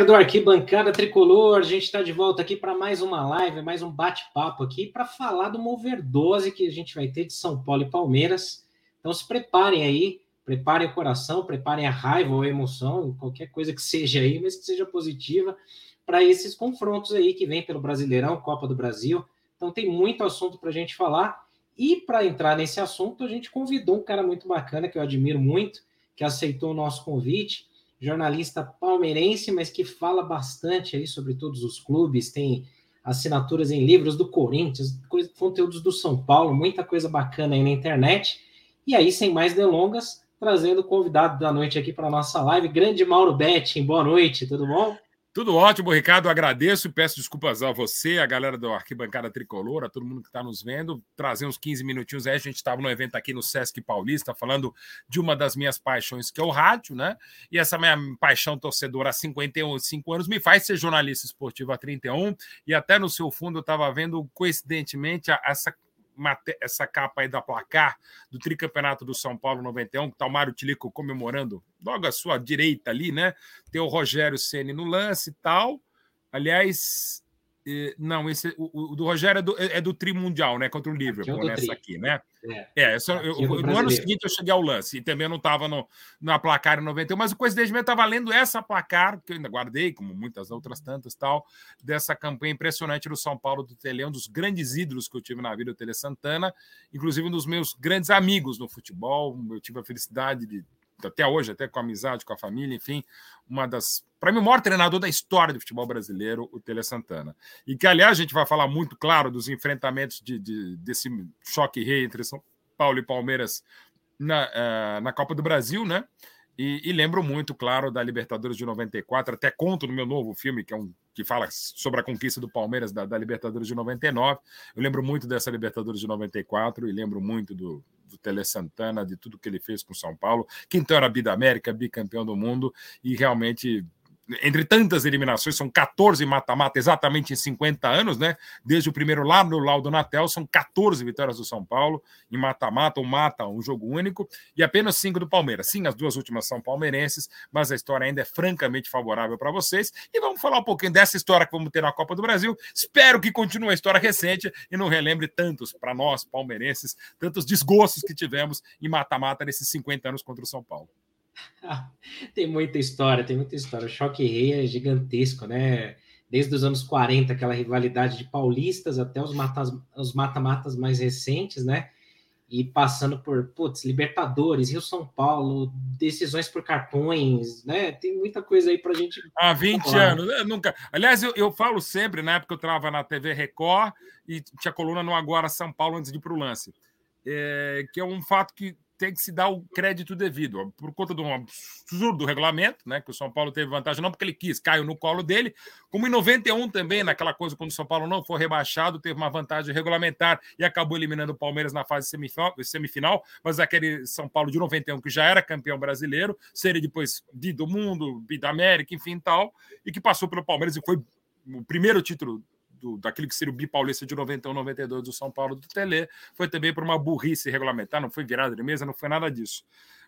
Galera do Arquibancada Tricolor, a gente está de volta aqui para mais uma live, mais um bate-papo aqui para falar de uma overdose que a gente vai ter de São Paulo e Palmeiras. Então se preparem aí, preparem o coração, preparem a raiva ou a emoção, qualquer coisa que seja aí, mas que seja positiva para esses confrontos aí que vem pelo Brasileirão, Copa do Brasil. Então tem muito assunto para a gente falar. E para entrar nesse assunto, a gente convidou um cara muito bacana que eu admiro muito, que aceitou o nosso convite jornalista palmeirense, mas que fala bastante aí sobre todos os clubes, tem assinaturas em livros do Corinthians, coisa, conteúdos do São Paulo, muita coisa bacana aí na internet. E aí, sem mais delongas, trazendo o convidado da noite aqui para nossa live, grande Mauro Betting. Boa noite, tudo bom? Tudo ótimo, Ricardo. Agradeço e peço desculpas a você, a galera do Arquibancada Tricolor, a todo mundo que está nos vendo. Trazer uns 15 minutinhos aí. A gente estava no evento aqui no Sesc Paulista, falando de uma das minhas paixões, que é o rádio, né? E essa minha paixão torcedora há 55 anos me faz ser jornalista esportivo há 31. E até no seu fundo eu estava vendo, coincidentemente, essa essa capa aí da placar do tricampeonato do São Paulo 91, que está o Mário Tilico comemorando logo à sua direita ali, né? Tem o Rogério Ceni no lance e tal. Aliás, não, esse, o, o, do Rogério é do, é, é do Tri Mundial, né? Contra o Liverpool, nessa tri. aqui, né? É, é essa, eu, eu, no ano seguinte eu cheguei ao lance e também não estava na placar em 91, mas o coincidentemente estava lendo essa placar, que eu ainda guardei, como muitas outras tantas tal, dessa campanha impressionante do São Paulo do Tele, um dos grandes ídolos que eu tive na vida, o Tele Santana, inclusive um dos meus grandes amigos no futebol. Eu tive a felicidade de até hoje, até com amizade, com a família, enfim, uma das. Para mim, o maior treinador da história do futebol brasileiro, o Tele Santana. E que, aliás, a gente vai falar muito, claro, dos enfrentamentos de, de desse choque rei entre São Paulo e Palmeiras na, uh, na Copa do Brasil, né? E, e, lembro muito, claro, da Libertadores de 94, até conto no meu novo filme, que é um que fala sobre a conquista do Palmeiras da, da Libertadores de 99. Eu lembro muito dessa Libertadores de 94 e lembro muito do, do Tele Santana, de tudo que ele fez com São Paulo, que então era bidamérica, bicampeão do mundo, e realmente entre tantas eliminações, são 14 mata-mata exatamente em 50 anos, né? Desde o primeiro lá no Laudo Natel, são 14 vitórias do São Paulo em mata-mata, ou mata, um jogo único, e apenas 5 do Palmeiras. Sim, as duas últimas são palmeirenses, mas a história ainda é francamente favorável para vocês. E vamos falar um pouquinho dessa história que vamos ter na Copa do Brasil. Espero que continue a história recente e não relembre tantos, para nós palmeirenses, tantos desgostos que tivemos em mata-mata nesses 50 anos contra o São Paulo. tem muita história, tem muita história. O Choque Rei é gigantesco, né? Desde os anos 40, aquela rivalidade de paulistas até os mata-matas mais recentes, né? E passando por, putz, Libertadores, Rio São Paulo, decisões por cartões, né? Tem muita coisa aí pra gente. Há 20 falar. anos, né? nunca. Aliás, eu, eu falo sempre, na época eu estava na TV Record e tinha coluna no Agora São Paulo antes de ir para o lance. É, que é um fato que tem que se dar o crédito devido, por conta do absurdo regulamento, né? Que o São Paulo teve vantagem, não porque ele quis, caiu no colo dele, como em 91 também, naquela coisa, quando o São Paulo não foi rebaixado, teve uma vantagem regulamentar e acabou eliminando o Palmeiras na fase semifinal, semifinal mas aquele São Paulo de 91, que já era campeão brasileiro, seria depois do mundo, bi da América, enfim tal, e que passou pelo Palmeiras e foi o primeiro título do, daquele que seria o bipaulista de 91, 92 do São Paulo do Tele, foi também por uma burrice regulamentar, não foi virada de mesa, não foi nada disso.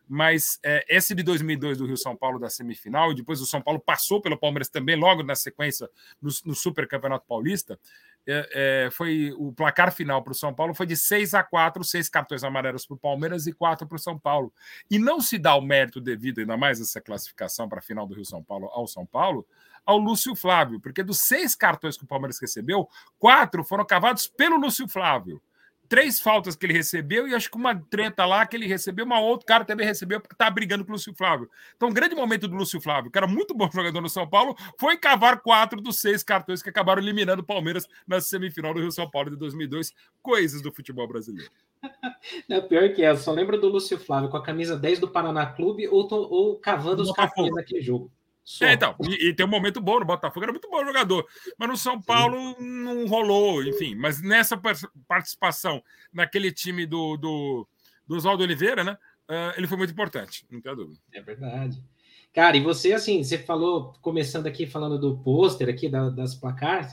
Mas é, esse de 2002 do Rio São Paulo da semifinal, e depois o São Paulo passou pelo Palmeiras também, logo na sequência, no, no Super Campeonato Paulista, é, é, foi o placar final para o São Paulo foi de 6 a 4, seis cartões amarelos para o Palmeiras e quatro para o São Paulo. E não se dá o mérito devido, ainda mais essa classificação para a final do Rio São Paulo ao São Paulo, ao Lúcio Flávio, porque dos seis cartões que o Palmeiras recebeu, quatro foram cavados pelo Lúcio Flávio. Três faltas que ele recebeu e acho que uma treta lá que ele recebeu, uma outra cara também recebeu porque tá brigando com o Lúcio Flávio. Então, um grande momento do Lúcio Flávio, que era muito bom jogador no São Paulo, foi cavar quatro dos seis cartões que acabaram eliminando o Palmeiras na semifinal do Rio São Paulo de 2002. Coisas do futebol brasileiro. Não, pior que é, eu só lembro do Lúcio Flávio com a camisa 10 do Paraná Clube ou, ou cavando os cartões naquele jogo. É, então, e, e, tem um momento bom no Botafogo, era muito bom jogador, mas no São Paulo Sim. não rolou, enfim. Mas nessa participação naquele time do, do, do Oswaldo Oliveira, né? Uh, ele foi muito importante, não tem dúvida. É verdade. Cara, e você, assim, você falou, começando aqui falando do pôster aqui, da, das placares,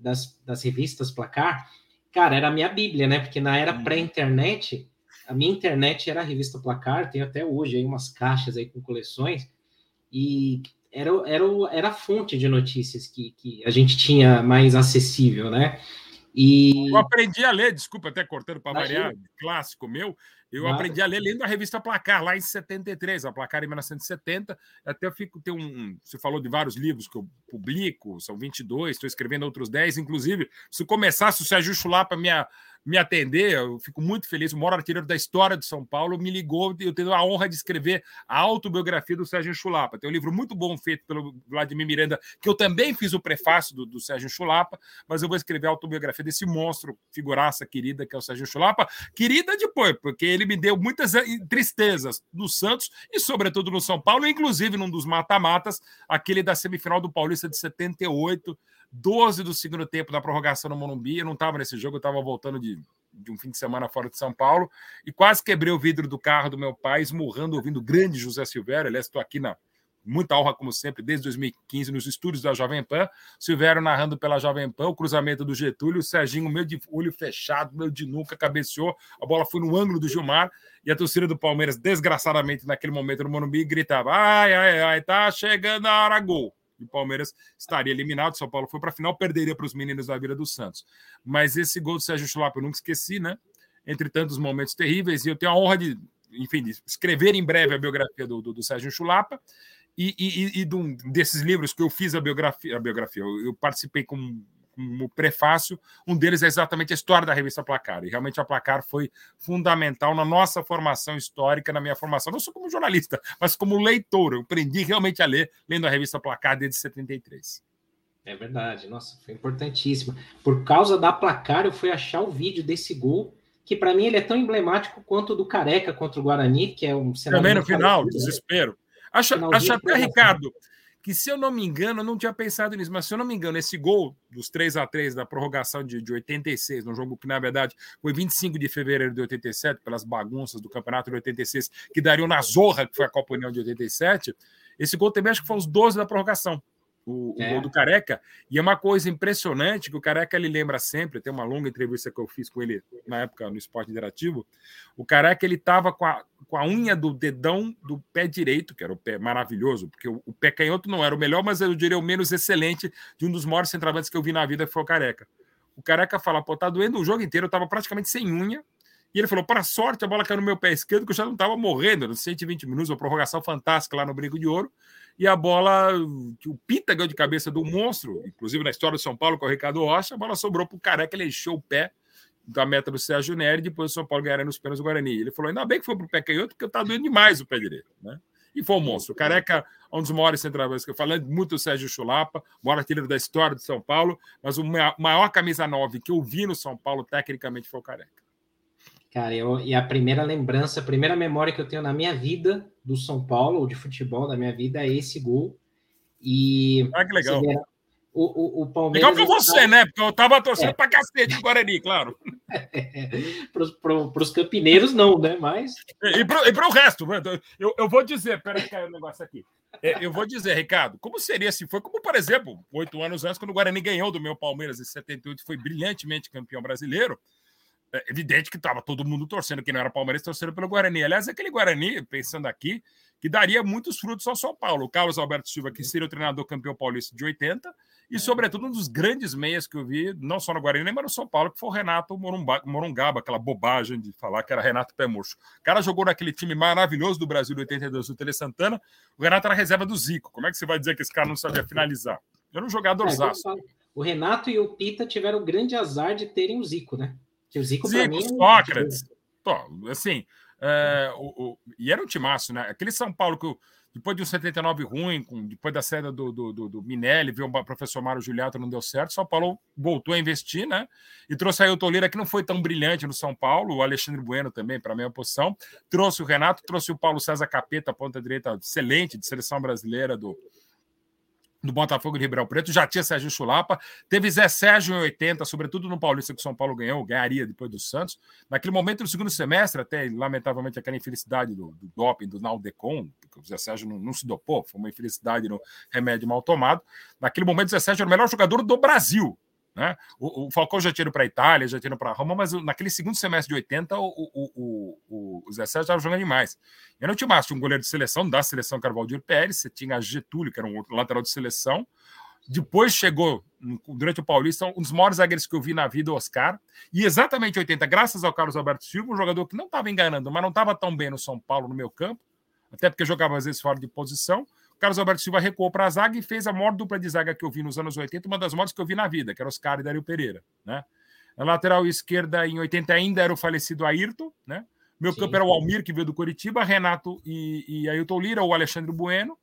das, das revistas placar, cara, era a minha bíblia, né? Porque na era hum. pré-internet, a minha internet era a revista Placar, tenho até hoje aí umas caixas aí com coleções, e era, era, era a fonte de notícias que, que a gente tinha mais acessível, né? E... Eu aprendi a ler, desculpa, até cortando para variar, clássico meu. Eu aprendi a ler lendo a revista Placar, lá em 73, a Placar em 1970. Até eu fico, tem um. Você falou de vários livros que eu publico, são 22, estou escrevendo outros 10. Inclusive, se começasse o Sérgio Chulapa minha me atender. Eu fico muito feliz. O maior artilheiro da história de São Paulo me ligou. Eu tenho a honra de escrever a autobiografia do Sérgio Chulapa. Tem um livro muito bom feito pelo Vladimir Miranda, que eu também fiz o prefácio do, do Sérgio Chulapa, mas eu vou escrever a autobiografia desse monstro, figuraça querida, que é o Sérgio Chulapa. Querida depois, porque ele me deu muitas eh, tristezas no Santos e, sobretudo, no São Paulo, inclusive num dos mata-matas, aquele da semifinal do Paulista de 78 12 do segundo tempo da prorrogação no Morumbi. Eu não estava nesse jogo, eu estava voltando de, de um fim de semana fora de São Paulo e quase quebrei o vidro do carro do meu pai, esmurrando, ouvindo o grande José Silvério. Aliás, estou aqui na muita honra, como sempre, desde 2015, nos estúdios da Jovem Pan. Silvério narrando pela Jovem Pan, o cruzamento do Getúlio, o Serginho, meio de olho fechado, meio de nuca, cabeceou, a bola foi no ângulo do Gilmar e a torcida do Palmeiras, desgraçadamente, naquele momento no Morumbi, gritava: ai, ai, ai, tá chegando a hora, gol o Palmeiras estaria eliminado. São Paulo foi para a final, perderia para os meninos da Vila do Santos. Mas esse gol do Sérgio Chulapa eu nunca esqueci, né? Entre tantos momentos terríveis, e eu tenho a honra de, enfim, escrever em breve a biografia do, do, do Sérgio Chulapa. E, e, e, de desses livros que eu fiz a biografia, a biografia eu, eu participei com como prefácio, um deles é exatamente a história da revista Placar. E realmente a Placar foi fundamental na nossa formação histórica, na minha formação, não só como jornalista, mas como leitor. Eu aprendi realmente a ler lendo a revista Placar desde 73. É verdade, nossa, foi importantíssimo. Por causa da Placar, eu fui achar o vídeo desse gol, que para mim ele é tão emblemático quanto o do Careca contra o Guarani, que é um cenário. Também no final, desespero. Acho, acho até, Ricardo, que se eu não me engano, eu não tinha pensado nisso, mas se eu não me engano, esse gol dos 3 a 3 da prorrogação de, de 86, num jogo que na verdade foi 25 de fevereiro de 87, pelas bagunças do campeonato de 86, que dariam na zorra que foi a Copa União de 87, esse gol também acho que foi os 12 da prorrogação o, é. o, gol do Careca. E é uma coisa impressionante que o Careca ele lembra sempre. Tem uma longa entrevista que eu fiz com ele na época no Esporte Interativo. O Careca ele estava com a, com a unha do dedão do pé direito, que era o pé maravilhoso, porque o, o, pé canhoto não era o melhor, mas eu diria o menos excelente de um dos maiores centroavantes que eu vi na vida, que foi o Careca. O Careca fala: pô, tá doendo o jogo inteiro, eu estava praticamente sem unha. E ele falou: para sorte, a bola caiu no meu pé esquerdo, que eu já não estava morrendo. Nos 120 minutos, uma prorrogação fantástica lá no Brinco de Ouro e a bola, o Pita ganhou de cabeça do monstro, inclusive na história do São Paulo com o Ricardo Rocha, a bola sobrou para o Careca, ele encheu o pé da meta do Sérgio Nery, depois o São Paulo ganharia nos pênaltis do Guarani. Ele falou, ainda bem que foi para o pé canhoto, porque tá doendo demais o pé direito, né? E foi um monstro. O Careca é um dos maiores centroavantes que eu falei, muito do Sérgio Chulapa, maior artilheiro da história do São Paulo, mas o maior camisa 9 que eu vi no São Paulo, tecnicamente, foi o Careca. Cara, eu, e a primeira lembrança, a primeira memória que eu tenho na minha vida do São Paulo, ou de futebol da minha vida, é esse gol. E. Ah, que legal. O, o, o Palmeiras. Legal pra você, tá... né? Porque eu tava torcendo é. pra cacete o Guarani, claro. para os campineiros, não, né? Mas. E para o resto, né? eu, eu vou dizer, peraí, caiu um negócio aqui. É, eu vou dizer, Ricardo, como seria se foi, como por exemplo, oito anos antes, quando o Guarani ganhou do meu Palmeiras em 78, foi brilhantemente campeão brasileiro. É evidente que estava todo mundo torcendo, que não era Palmeiras, torcendo pelo Guarani. Aliás, aquele Guarani, pensando aqui, que daria muitos frutos ao São Paulo. O Carlos Alberto Silva, que seria o treinador campeão paulista de 80, e, sobretudo, um dos grandes meias que eu vi, não só no Guarani, mas no São Paulo, que foi o Renato Morungaba, aquela bobagem de falar que era Renato Pé Murcho. O cara jogou naquele time maravilhoso do Brasil de 82, o Tele Santana. O Renato era reserva do Zico. Como é que você vai dizer que esse cara não sabia finalizar? Era um jogador é, O Renato e o Pita tiveram o grande azar de terem o Zico, né? Que o Zico, Zico mim, Sócrates. Pô, assim, é, o, o, e era um timaço, né? Aquele São Paulo que depois de um 79 ruim, com, depois da saída do, do, do, do Minelli, viu o professor Mário Juliato, não deu certo. São Paulo voltou a investir, né? E trouxe aí o Toleira, que não foi tão brilhante no São Paulo, o Alexandre Bueno também, para a mesma posição. Trouxe o Renato, trouxe o Paulo César Capeta, ponta direita excelente de seleção brasileira do, do Botafogo de Ribeirão Preto, já tinha Sérgio Chulapa, teve Zé Sérgio em 80, sobretudo no Paulista que o São Paulo ganhou, ganharia depois do Santos. Naquele momento, no segundo semestre, até lamentavelmente aquela infelicidade do, do doping do Naldecon, porque o Zé Sérgio não, não, se dopou, foi uma infelicidade no remédio mal tomado. Naquele momento, o Zé Sérgio era o melhor jogador do Brasil. Né? O, o Falcão já tinha ido para a Itália, já tinha ido para Roma, mas naquele segundo semestre de 80, o, o, o, o Zé Sérgio estava jogando demais. E no time tinha um goleiro de seleção, da seleção Carvalho Pérez, você tinha Getúlio, que era um lateral de seleção. Depois chegou, durante o Paulista, um dos maiores zagueiros que eu vi na vida, o Oscar. E exatamente 80, graças ao Carlos Alberto Silva, um jogador que não estava enganando, mas não estava tão bem no São Paulo, no meu campo, até porque jogava às vezes fora de posição. Carlos Alberto Silva recuou para a zaga e fez a maior dupla de zaga que eu vi nos anos 80, uma das maiores que eu vi na vida, que era Oscar e Dario Pereira. Né? Na lateral esquerda, em 80 ainda, era o falecido Ayrton. Né? Meu Sim. campo era o Almir, que veio do Curitiba, Renato e, e Ailton Lira, o Alexandre Bueno.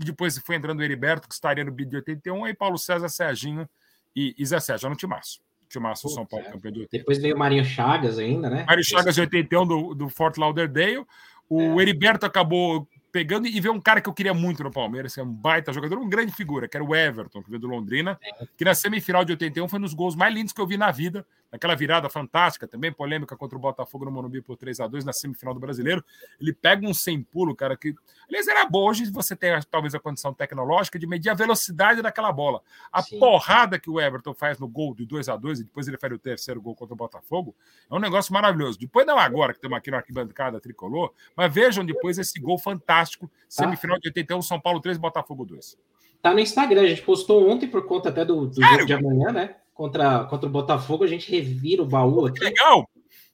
E depois foi entrando o Heriberto, que estaria no bid de 81, aí Paulo César, Serginho e, e Zé Sérgio, no Timaço. Timaço, São Paulo, campeão de 80. Depois veio o Marinho Chagas ainda, né? Marinho Chagas de 81 do, do Fort Lauderdale. O é. Heriberto acabou pegando e ver um cara que eu queria muito no Palmeiras, que é um baita jogador, um grande figura, que era o Everton, que veio do Londrina, que na semifinal de 81 foi um dos gols mais lindos que eu vi na vida, naquela virada fantástica, também polêmica contra o Botafogo no Morumbi por 3 a 2 na semifinal do Brasileiro. Ele pega um sem pulo, cara, que aliás era bom. Hoje você tem talvez a condição tecnológica de medir a velocidade daquela bola. A Sim. porrada que o Everton faz no gol de 2 a 2 e depois ele faz o terceiro gol contra o Botafogo, é um negócio maravilhoso. Depois não agora que estamos aqui na arquibancada tricolor, mas vejam depois esse gol fantástico, tá. semifinal de 81, São Paulo 3, Botafogo 2. Tá no Instagram, a gente postou ontem por conta até do, do jogo de amanhã, né? Contra, contra o Botafogo, a gente revira o baú aqui. Legal!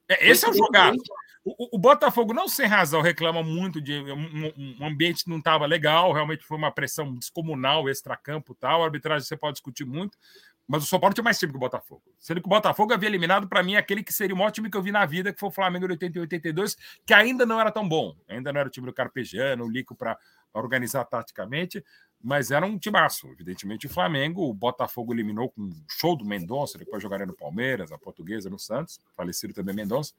É, esse é o jogado. O, o, Botafogo, não sem razão, reclama muito de um, um ambiente que não estava legal, realmente foi uma pressão descomunal, extracampo tal. A arbitragem você pode discutir muito, mas o São Paulo tinha mais time que o Botafogo. Sendo que o Botafogo havia eliminado, para mim, aquele que seria o maior time que eu vi na vida, que foi o Flamengo de 80 e 82, que ainda não era tão bom. Ainda não era o time do Carpegiano, o Lico para organizar taticamente mas era um timaço. Evidentemente, o Flamengo, o Botafogo eliminou com um show do Mendonça, depois jogaria no Palmeiras, a Portuguesa no Santos, falecido também Mendonça.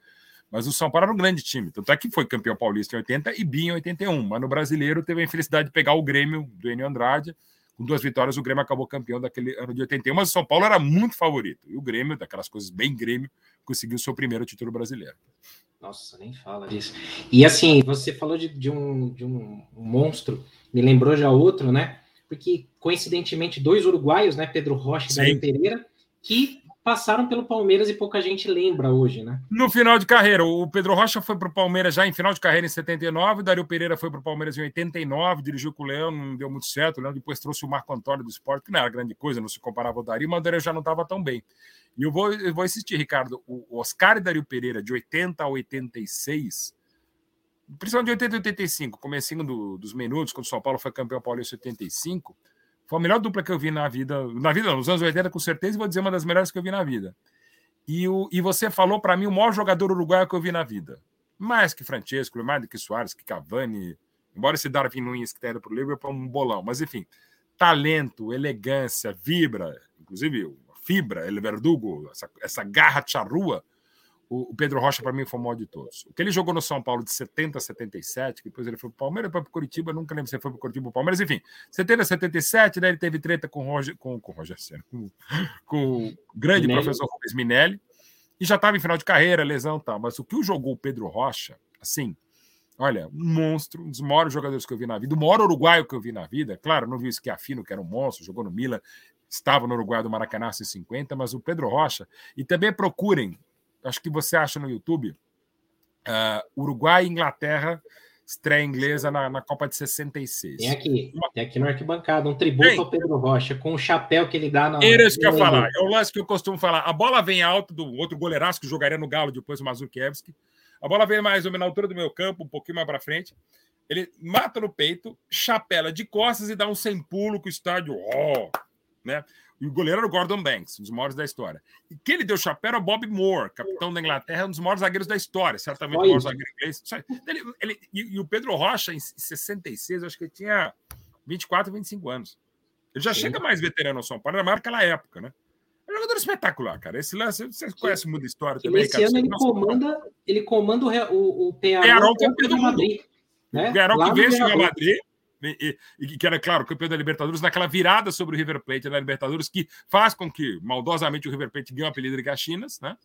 Mas o São Paulo era um grande time, tanto é que foi campeão paulista em 80 e bi em 81. Mas no brasileiro teve a infelicidade de pegar o Grêmio do Enio Andrade. Com duas vitórias, o Grêmio acabou campeão daquele ano de 81, mas o São Paulo era muito favorito. E o Grêmio, daquelas coisas bem Grêmio, conseguiu seu primeiro título brasileiro. Nossa, nem fala disso. E assim, você falou de, de, um, de um monstro me lembrou já outro, né? Porque, coincidentemente, dois uruguaios, né? Pedro Rocha e Dario Pereira, que passaram pelo Palmeiras e pouca gente lembra hoje, né? No final de carreira, o Pedro Rocha foi para o Palmeiras já em final de carreira em 79, o Dario Pereira foi para o Palmeiras em 89, dirigiu com o Leão, não deu muito certo. O Leão depois trouxe o Marco Antônio do esporte, que não era grande coisa, não se comparava ao Dario, mas o Dario já não estava tão bem. E eu vou, eu vou insistir, Ricardo, o Oscar e Dario Pereira, de 80 a 86, principalmente de 80 e 85, comecinho do, dos minutos, quando o São Paulo foi campeão paulista em 85, foi a melhor dupla que eu vi na vida, na vida nos anos 80 com certeza, e vou dizer uma das melhores que eu vi na vida. E, o, e você falou para mim o maior jogador uruguaio que eu vi na vida. Mais que Francesco, mais do que Soares, que Cavani, embora esse Darwin Nunes que tenha ido para o Liverpool é um bolão, mas enfim, talento, elegância, vibra, inclusive fibra, ele verdugo, essa, essa garra charrua, o, Pedro Rocha, para mim, foi o maior de todos. O que ele jogou no São Paulo de 70 a 77, depois ele foi para o Palmeiras, depois para o Curitiba, nunca lembro se ele foi para o Curitiba ou Palmeiras, enfim, 70 a 77, né, ele teve treta com o Roger, com, com, Roger Senna, com, com o grande Minelli. professor Rubens Minelli, e já estava em final de carreira, lesão e tal. Mas o que o jogou o Pedro Rocha, assim, olha, um monstro, um dos maiores jogadores que eu vi na vida, o maior uruguaio que eu vi na vida, claro, não vi o Schiaffino, que era um monstro, jogou no Milan, estava no Uruguai do Maracanã em 50, mas o Pedro Rocha, e também procurem acho que você acha no YouTube, uh, Uruguai e Inglaterra, estreia inglesa na, na, Copa de 66. Tem aqui, tem aqui no arquibancada, um tributo tem. ao Pedro Rocha, com o chapéu que ele dá na. Era isso que eu ia falar, é o lance que eu costumo falar. A bola vem alto do outro goleiraço que jogaria no Galo depois, o Mazurkiewicz. A bola vem mais ou menos na altura do meu campo, um pouquinho mais para frente. Ele mata no peito, chapela de costas e dá um sem pulo com o estádio. Oh, né? E o goleiro era o Gordon Banks, um dos maiores da história. E quem ele deu chapéu era o Bob Moore, capitão da Inglaterra, um dos maiores zagueiros da história, certamente o maior zagueiro inglês. Ele, ele, e, e, o Pedro Rocha, em 66, acho que ele tinha 24, 25 anos. Ele já Sim. chega mais veterano ao São Paulo, era maior naquela época, né? É um jogador espetacular, cara. Esse lance, você conhece muito a história também. Esse ano ele comanda, ele comanda o, o, o Pearol, que é o Madrid. Né? O Pearol que vence o Real Madrid e, e, que era, claro, campeão da Libertadores, naquela virada sobre o River Plate da Libertadores, que faz com que, maldosamente, o River Plate ganhe o apelido de Caxinas, né?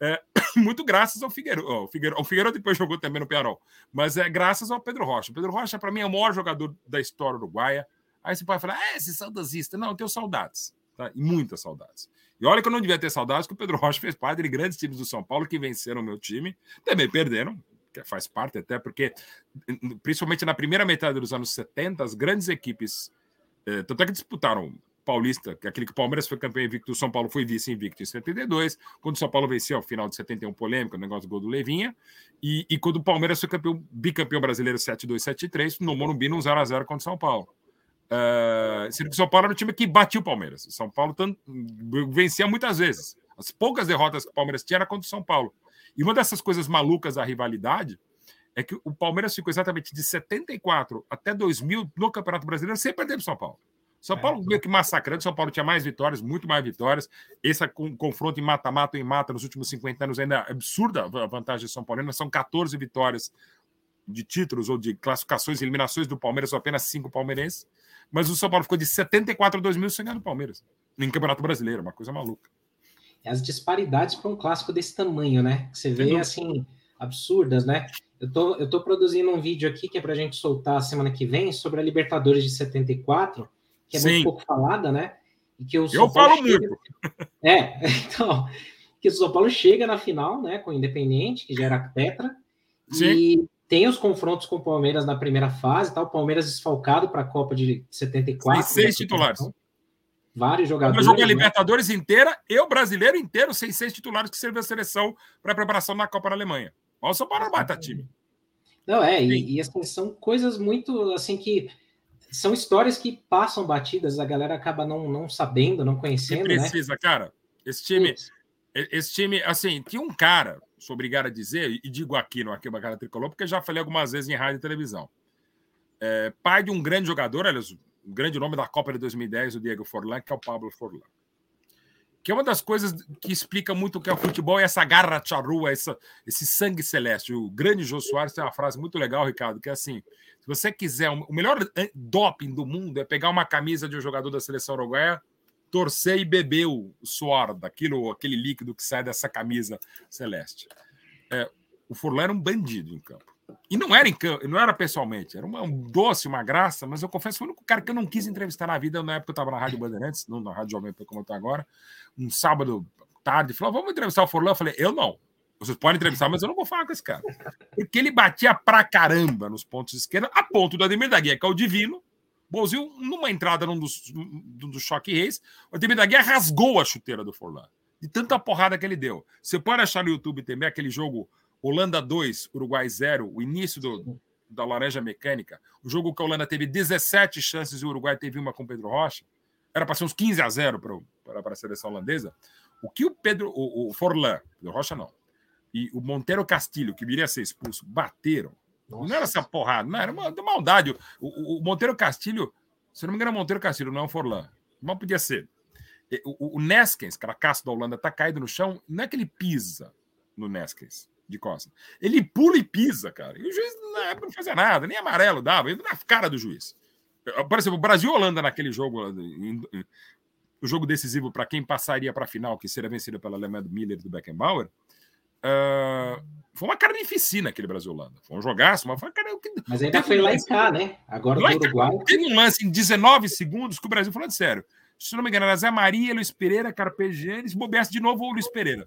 É, muito graças ao Figueiredo. O Figueiredo, depois jogou também no Pearol, mas é graças ao Pedro Rocha. O Pedro Rocha, para mim, é o maior jogador da história uruguaia. Aí você pode falar, é, esse saudosista. Não, eu tenho saudades. tá? E muitas saudades. E olha que eu não devia ter saudades, que o Pedro Rocha fez parte de grandes times do São Paulo que venceram o meu time, também perderam, faz parte até, porque principalmente na primeira metade dos anos 70, as grandes equipes, eh, tanto é que disputaram Paulista, que é aquele que o Palmeiras foi campeão invicto, o São Paulo foi vice invicto em 72, quando o São Paulo venceu ao final de 71, polêmico, o negócio do gol do Levinha, e, e quando o Palmeiras foi campeão, bicampeão brasileiro 7-2, 7-3, no Morumbi, num 0x0 contra o São Paulo. Uh, sendo que o São Paulo era o time que batia o Palmeiras. O São Paulo tanto, vencia muitas vezes. As poucas derrotas que o Palmeiras tinha era contra o São Paulo. E uma dessas coisas malucas da rivalidade é que o Palmeiras ficou exatamente de 74 até 2000 no Campeonato Brasileiro sem perder para o São Paulo. São é. Paulo meio que massacrando. São Paulo tinha mais vitórias, muito mais vitórias. Esse confronto em mata-mata em mata nos últimos 50 anos ainda é absurda a vantagem de São Paulo. São 14 vitórias de títulos ou de classificações e eliminações do Palmeiras, são apenas cinco palmeirenses. Mas o São Paulo ficou de 74 a 2000 sem ganhar do Palmeiras. Em Campeonato Brasileiro, uma coisa maluca. As disparidades para um clássico desse tamanho, né? Que você vê, assim, absurdas, né? Eu tô, eu tô produzindo um vídeo aqui que é para a gente soltar semana que vem sobre a Libertadores de 74 que é Sim. muito pouco falada, né? E que o São Eu Paulo falo chega... muito. É, então, que o São Paulo chega na final, né, com o Independente, que já era tetra, Sim. e tem os confrontos com o Palmeiras na primeira fase, tá? O Palmeiras desfalcado para a Copa de 74. Tem seis titulares. Vários jogadores. Joga a né? Libertadores né? inteira e o brasileiro inteiro, sem seis titulares que servem a seleção para preparação na Copa da Alemanha. Olha o São Paulo bata time. Não, é, e, e, assim, são coisas muito assim que são histórias que passam batidas, a galera acaba não, não sabendo, não conhecendo. Que né? precisa, né? cara. Esse time, esse time, assim, tinha um cara, sou obrigado a dizer, e digo aqui no Arquibancada Tricolor, porque já falei algumas vezes em rádio e televisão. É, pai de um grande jogador, aliás, um grande nome da Copa de 2010, o Diego Forlan, que é o Pablo Forlan. Que é uma das coisas que explica muito o que é o futebol, é essa garra charrua, essa, esse sangue celeste. O grande Jô Soares tem uma frase muito legal, Ricardo, que é assim: se você quiser, o melhor doping do mundo é pegar uma camisa de um jogador da seleção uruguaia, torcer e beber o suor daquilo, aquele líquido que sai dessa camisa celeste. É, o Furlan era um bandido em campo. E não era em campo, não era pessoalmente, era uma, um doce, uma graça, mas eu confesso foi o único cara que eu não quis entrevistar na vida, na época eu estava na Rádio Bandeirantes, não na Rádio Jovem como eu estou agora, um sábado tarde, falou, vamos entrevistar o Furlan, eu falei, eu não, vocês podem entrevistar, mas eu não vou falar com esse cara. Porque ele batia pra caramba nos pontos de esquerda, a ponto do Ademir da Guia, que é o divino. Bolzinho, numa entrada num dos, num dos choque reis, o Ademir da Guia rasgou a chuteira do Forlan. De tanta porrada que ele deu. Você pode achar no YouTube também aquele jogo Holanda 2, Uruguai 0, o início do, da Laranja Mecânica. O jogo que a Holanda teve 17 chances e o Uruguai teve uma com o Pedro Rocha. Era para ser uns 15 a 0 para a seleção holandesa. O que o Pedro, o, o Forlan, Pedro Rocha não, e o Monteiro Castilho, que viria a ser expulso, bateram. Nossa. Não era essa porrada, não, era uma, maldade. O, o, o, Monteiro Castilho, se não me engano, é Monteiro Castilho, não é o Forlan. Não podia ser. O, o Neskens, caça da Holanda, tá caído no chão, não é que ele pisa no Neskens de costas. Ele pula e pisa, cara. E o juiz na época não fazia nada, nem amarelo dava, ele na cara do juiz. Por exemplo, o Brasil Holanda naquele jogo, o jogo decisivo para quem passaria para a final, que seria vencido pela Alemanha do Miller e do Beckenbauer, Uh, foi uma carnificina aquele Brasil-Holanda. Foi um jogaço, mas foi cara, Mas ainda foi lá em cá, né? Agora no Uruguai. Teve um lance em 19 segundos que o Brasil falou de sério. Se não me engano, era Zé Maria, Luiz Pereira, Carpegiani, se bobeasse de novo o Luiz Pereira.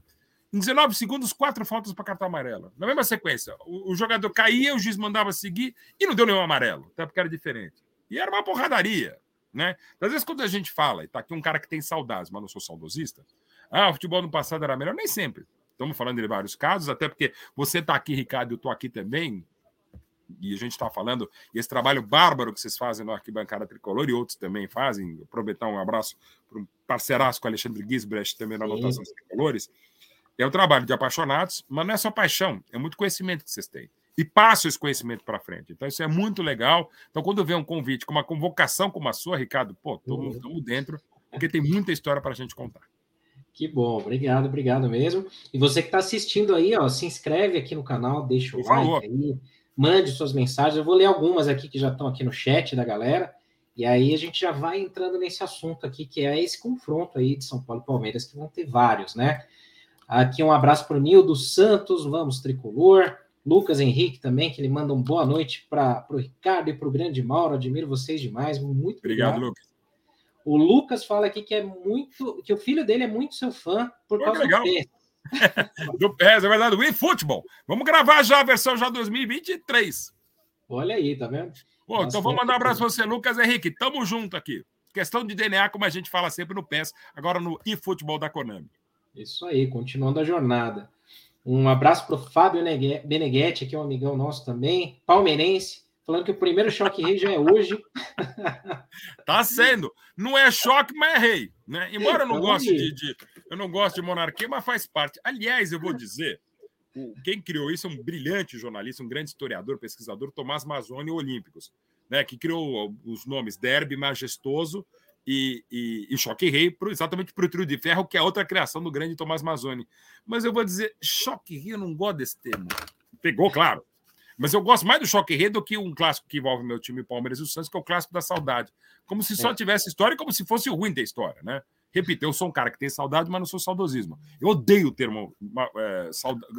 Em 19 segundos, quatro faltas para cartão amarelo. Na mesma sequência, o, o, jogador caía, o juiz mandava seguir e não deu nenhum amarelo, até porque era diferente. E era uma porradaria. Né? Às vezes, quando a gente fala, e tá aqui um cara que tem saudades, mas não sou saudosista, ah, o futebol no passado era melhor, nem sempre. Estamos falando de vários casos, até porque você está aqui, Ricardo, eu estou aqui também, e a gente está falando, e esse trabalho bárbaro que vocês fazem no Arquibancada Tricolor e outros também fazem, aproveitar um abraço para um parceiraço com o Alexandre Gisbrecht também na anotação dos tricolores, é um trabalho de apaixonados, mas não é só paixão, é muito conhecimento que vocês têm. E passam esse conhecimento para frente. Então, isso é muito legal. Então, quando vem um convite com uma convocação como a sua, Ricardo, pô, estamos uhum. dentro, porque tem muita história para a gente contar. Que bom, obrigado, obrigado mesmo. E você que está assistindo aí, ó, se inscreve aqui no canal, deixa o Por like favor. aí, mande suas mensagens. Eu vou ler algumas aqui que já estão aqui no chat da galera. E aí a gente já vai entrando nesse assunto aqui, que é esse confronto aí de São Paulo e Palmeiras, que vão ter vários, né? Aqui um abraço para o Nildo Santos, vamos tricolor. Lucas Henrique também, que ele manda um boa noite para o Ricardo e para o grande Mauro. Admiro vocês demais. Muito obrigado. obrigado. Lucas. O Lucas fala aqui que é muito, que o filho dele é muito seu fã por Pô, causa legal. do PES. do PES, é verdade, do eFootball. Vamos gravar já a versão já 2023. Olha aí, tá vendo? Bom, então vamos mandar um abraço para você, Lucas Henrique. Tamo junto aqui. Questão de DNA, como a gente fala sempre no PES, agora no eFootball da Konami. Isso aí, continuando a jornada. Um abraço para o Fábio Beneghetti, que é um amigão nosso também, palmeirense, falando que o primeiro choque rei já é hoje. tá sendo. Não é choque, mas é rei. Né? Embora eu não, goste de, de, eu não goste de monarquia, mas faz parte. Aliás, eu vou dizer, quem criou isso é um brilhante jornalista, um grande historiador, pesquisador, Tomás Mazzoni Olímpicos, né? que criou os nomes Derby Majestoso e, e, e Choque Rei pro, exatamente para o trio de ferro, que é outra criação do grande Tomás Mazzoni. Mas eu vou dizer, Choque Rei, eu não gosto desse termo. Pegou, claro. Mas eu gosto mais do Choque Rei do que um clássico que envolve meu time Palmeiras e o Santos, que é o clássico da saudade. Como se só é. tivesse história, como se fosse ruim da história, né? Repito, eu sou um cara que tem saudade, mas não sou saudosismo. Eu odeio o termo é,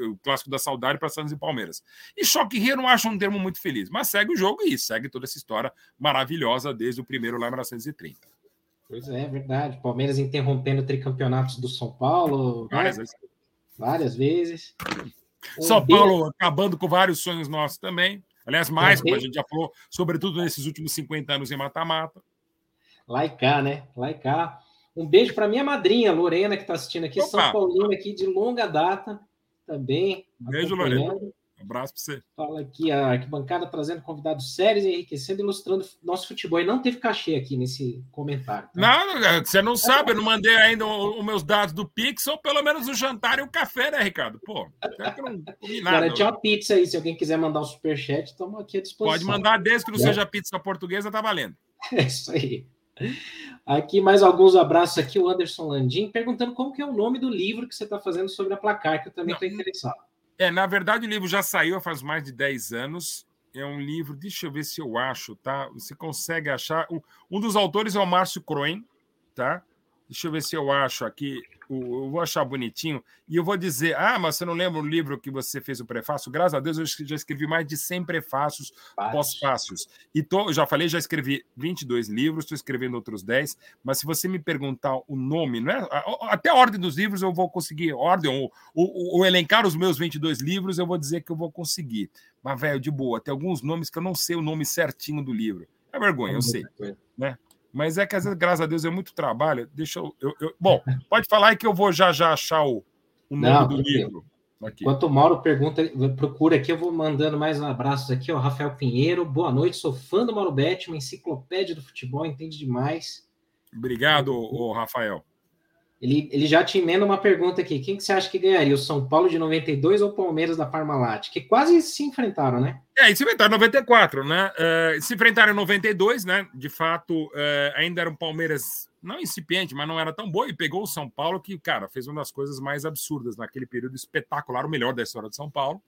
o clássico da saudade para Santos e Palmeiras. E Choque Rio eu não acho um termo muito feliz, mas segue o jogo e segue toda essa história maravilhosa desde o primeiro lá em 1930. Pois é, é verdade. Palmeiras interrompendo tricampeonatos do São Paulo. Várias, vezes. Várias vezes. São Paulo acabando com vários sonhos nossos também. Aliás, mais, como a gente já falou, sobretudo nesses últimos 50 anos em mata-mata. Lá e cá, né? Lá e cá. Um beijo para minha madrinha, Lorena, que está assistindo aqui, Opa. São Paulino aqui de longa data também. Beijo, Lorena. Um abraço para você. Fala aqui a arquibancada trazendo convidados sérios, enriquecendo, ilustrando nosso futebol. E não teve cachê aqui nesse comentário. Tá? Não, você não sabe, eu não mandei ainda os meus dados do Pix, ou pelo menos o jantar e o café, né, Ricardo? Pô, que não comi nada. Garantiu uma pizza aí, se alguém quiser mandar um superchat, estamos aqui à disposição. Pode mandar, desde que não é. seja pizza portuguesa, tá valendo. É isso aí. Aqui mais alguns abraços aqui, o Anderson Landim, perguntando como que é o nome do livro que você está fazendo sobre a placar, que eu também estou interessado. É, na verdade, o livro já saiu faz mais de 10 anos. É um livro, deixa eu ver se eu acho, tá? Você consegue achar. Um dos autores é o Márcio Croen, tá? Deixa eu ver se eu acho aqui eu vou achar bonitinho e eu vou dizer: ah, mas você não lembra o livro que você fez o prefácio? Graças a Deus, eu já escrevi mais de 100 prefácios pós-fácios. E tô, já falei, já escrevi 22 livros, estou escrevendo outros 10, mas se você me perguntar o nome, não é, até a ordem dos livros eu vou conseguir, ordem, ou, ou, ou elencar os meus 22 livros, eu vou dizer que eu vou conseguir. Mas, velho, de boa, tem alguns nomes que eu não sei o nome certinho do livro. É vergonha, eu sei. Né? Mas é que, às vezes, graças a Deus, é muito trabalho. Deixa eu. eu, eu... Bom, pode falar aí que eu vou já já achar o, o nome Não, do livro. Aqui. Enquanto o Mauro pergunta, procura aqui, eu vou mandando mais um abraços aqui, ó. Rafael Pinheiro, boa noite, sou fã do Mauro Betti, uma enciclopédia do futebol, entende demais. Obrigado, o Rafael. Ele, ele já te emenda uma pergunta aqui. Quem que você acha que ganharia? O São Paulo de 92 ou o Palmeiras da Parmalat? Que quase se enfrentaram, né? É, se enfrentaram em 94, né? Uh, se enfrentaram em 92, né? De fato, uh, ainda era um Palmeiras não incipiente, mas não era tão boa, e pegou o São Paulo, que, cara, fez uma das coisas mais absurdas naquele período espetacular, o melhor da história de São Paulo.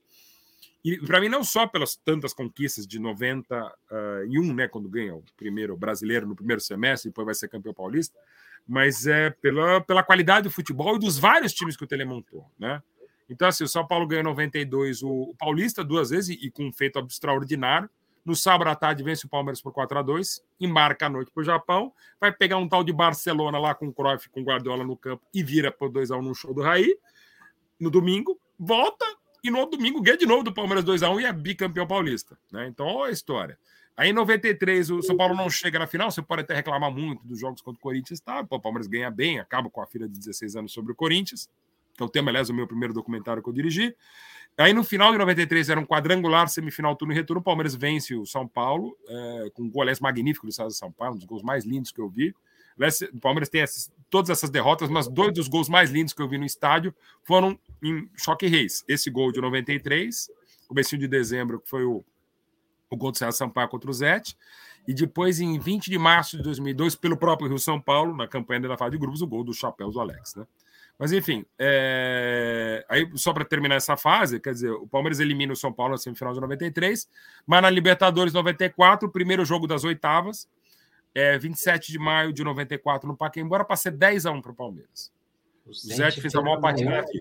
E para mim, não só pelas tantas conquistas de 91, né? Quando ganha o primeiro brasileiro no primeiro semestre, depois vai ser campeão paulista mas é pela, pela qualidade do futebol e dos vários times que o Tele montou, né? Então, assim, o São Paulo ganhou 92 o, Paulista duas vezes e, e, com um feito extraordinário. No sábado à tarde vence o Palmeiras por 4 a 2 embarca a noite para o Japão, vai pegar um tal de Barcelona lá com o Cruyff, com o Guardiola no campo e vira por 2 a 1 no show do Raí. No domingo, volta e no domingo ganha de novo do Palmeiras 2 a 1 e é bicampeão paulista, né? Então, olha a história. Aí em 93 o São Paulo não chega na final, você pode até reclamar muito dos jogos contra o Corinthians, tá? Pô, o Palmeiras ganha bem, acaba com a filha de 16 anos sobre o Corinthians, que é o tema, aliás, do meu primeiro documentário que eu dirigi. Aí no final de 93 era um quadrangular, semifinal, turno e retorno, o Palmeiras vence o São Paulo, é, com um gol, aliás, magnífico do Estado de São Paulo, um dos gols mais lindos que eu vi. O Palmeiras tem essas, todas essas derrotas, mas dois dos gols mais lindos que eu vi no estádio foram em Choque Reis. Esse gol de 93, comecinho de dezembro, que foi o o gol do César Sampaio contra o Zete. E depois, em 20 de março de 2002, pelo próprio Rio São Paulo, na campanha da fase de grupos, o gol do Chapéu do Alex. Né? Mas, enfim, é... aí só para terminar essa fase, quer dizer, o Palmeiras elimina o São Paulo na semifinal de 93, mas na Libertadores 94, o primeiro jogo das oitavas, é 27 de maio de 94 no Pacaembu, embora para ser 10 a 1 para o Palmeiras. O Zete fez a maior partida aqui.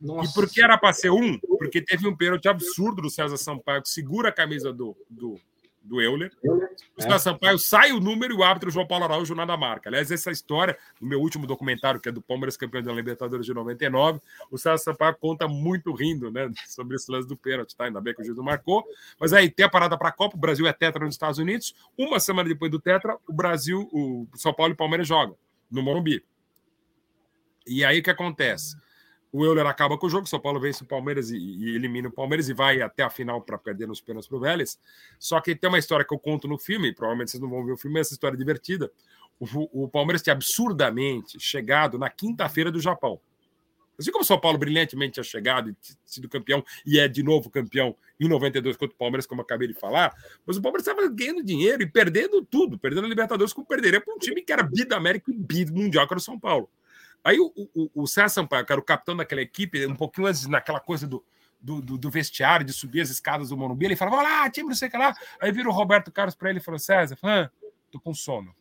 Nossa. E por que era para ser um? Porque teve um pênalti absurdo do César Sampaio, que segura a camisa do, do, do Euler. O César é. Sampaio sai o número e o árbitro João Paulo Araújo nada marca. Aliás, essa história, no meu último documentário, que é do Palmeiras campeão da Libertadores de 99, o César Sampaio conta muito rindo, né, sobre esse lance do pênalti, tá? Ainda bem que o juiz não marcou. Mas aí tem a parada para a Copa, o Brasil é tetra nos Estados Unidos. Uma semana depois do tetra, o Brasil, o São Paulo e o Palmeiras jogam no Morumbi. E aí o que acontece? O Euler acaba com o jogo, São Paulo vence o Palmeiras e, e elimina o Palmeiras e vai até a final para perder nos pênaltis para o Vélez. Só que tem uma história que eu conto no filme, provavelmente vocês não vão ver o filme, essa história é divertida. O, o Palmeiras tinha absurdamente chegado na quinta-feira do Japão. Assim como o São Paulo brilhantemente tinha chegado e sido campeão e é de novo campeão em 92 contra o Palmeiras, como acabei de falar, mas o Palmeiras estava ganhando dinheiro e perdendo tudo, perdendo a Libertadores, como perderia para um time que era bi América e bi mundial, que era o São Paulo. Aí o, o, o César Sampaio, que era o capitão daquela equipe, um pouquinho antes, naquela coisa do, do, do, do vestiário, de subir as escadas do Morumbi, ele falava, olá, time, não sei o que lá. Aí vira o Roberto Carlos para ele e falou, César, ah, tô com sono.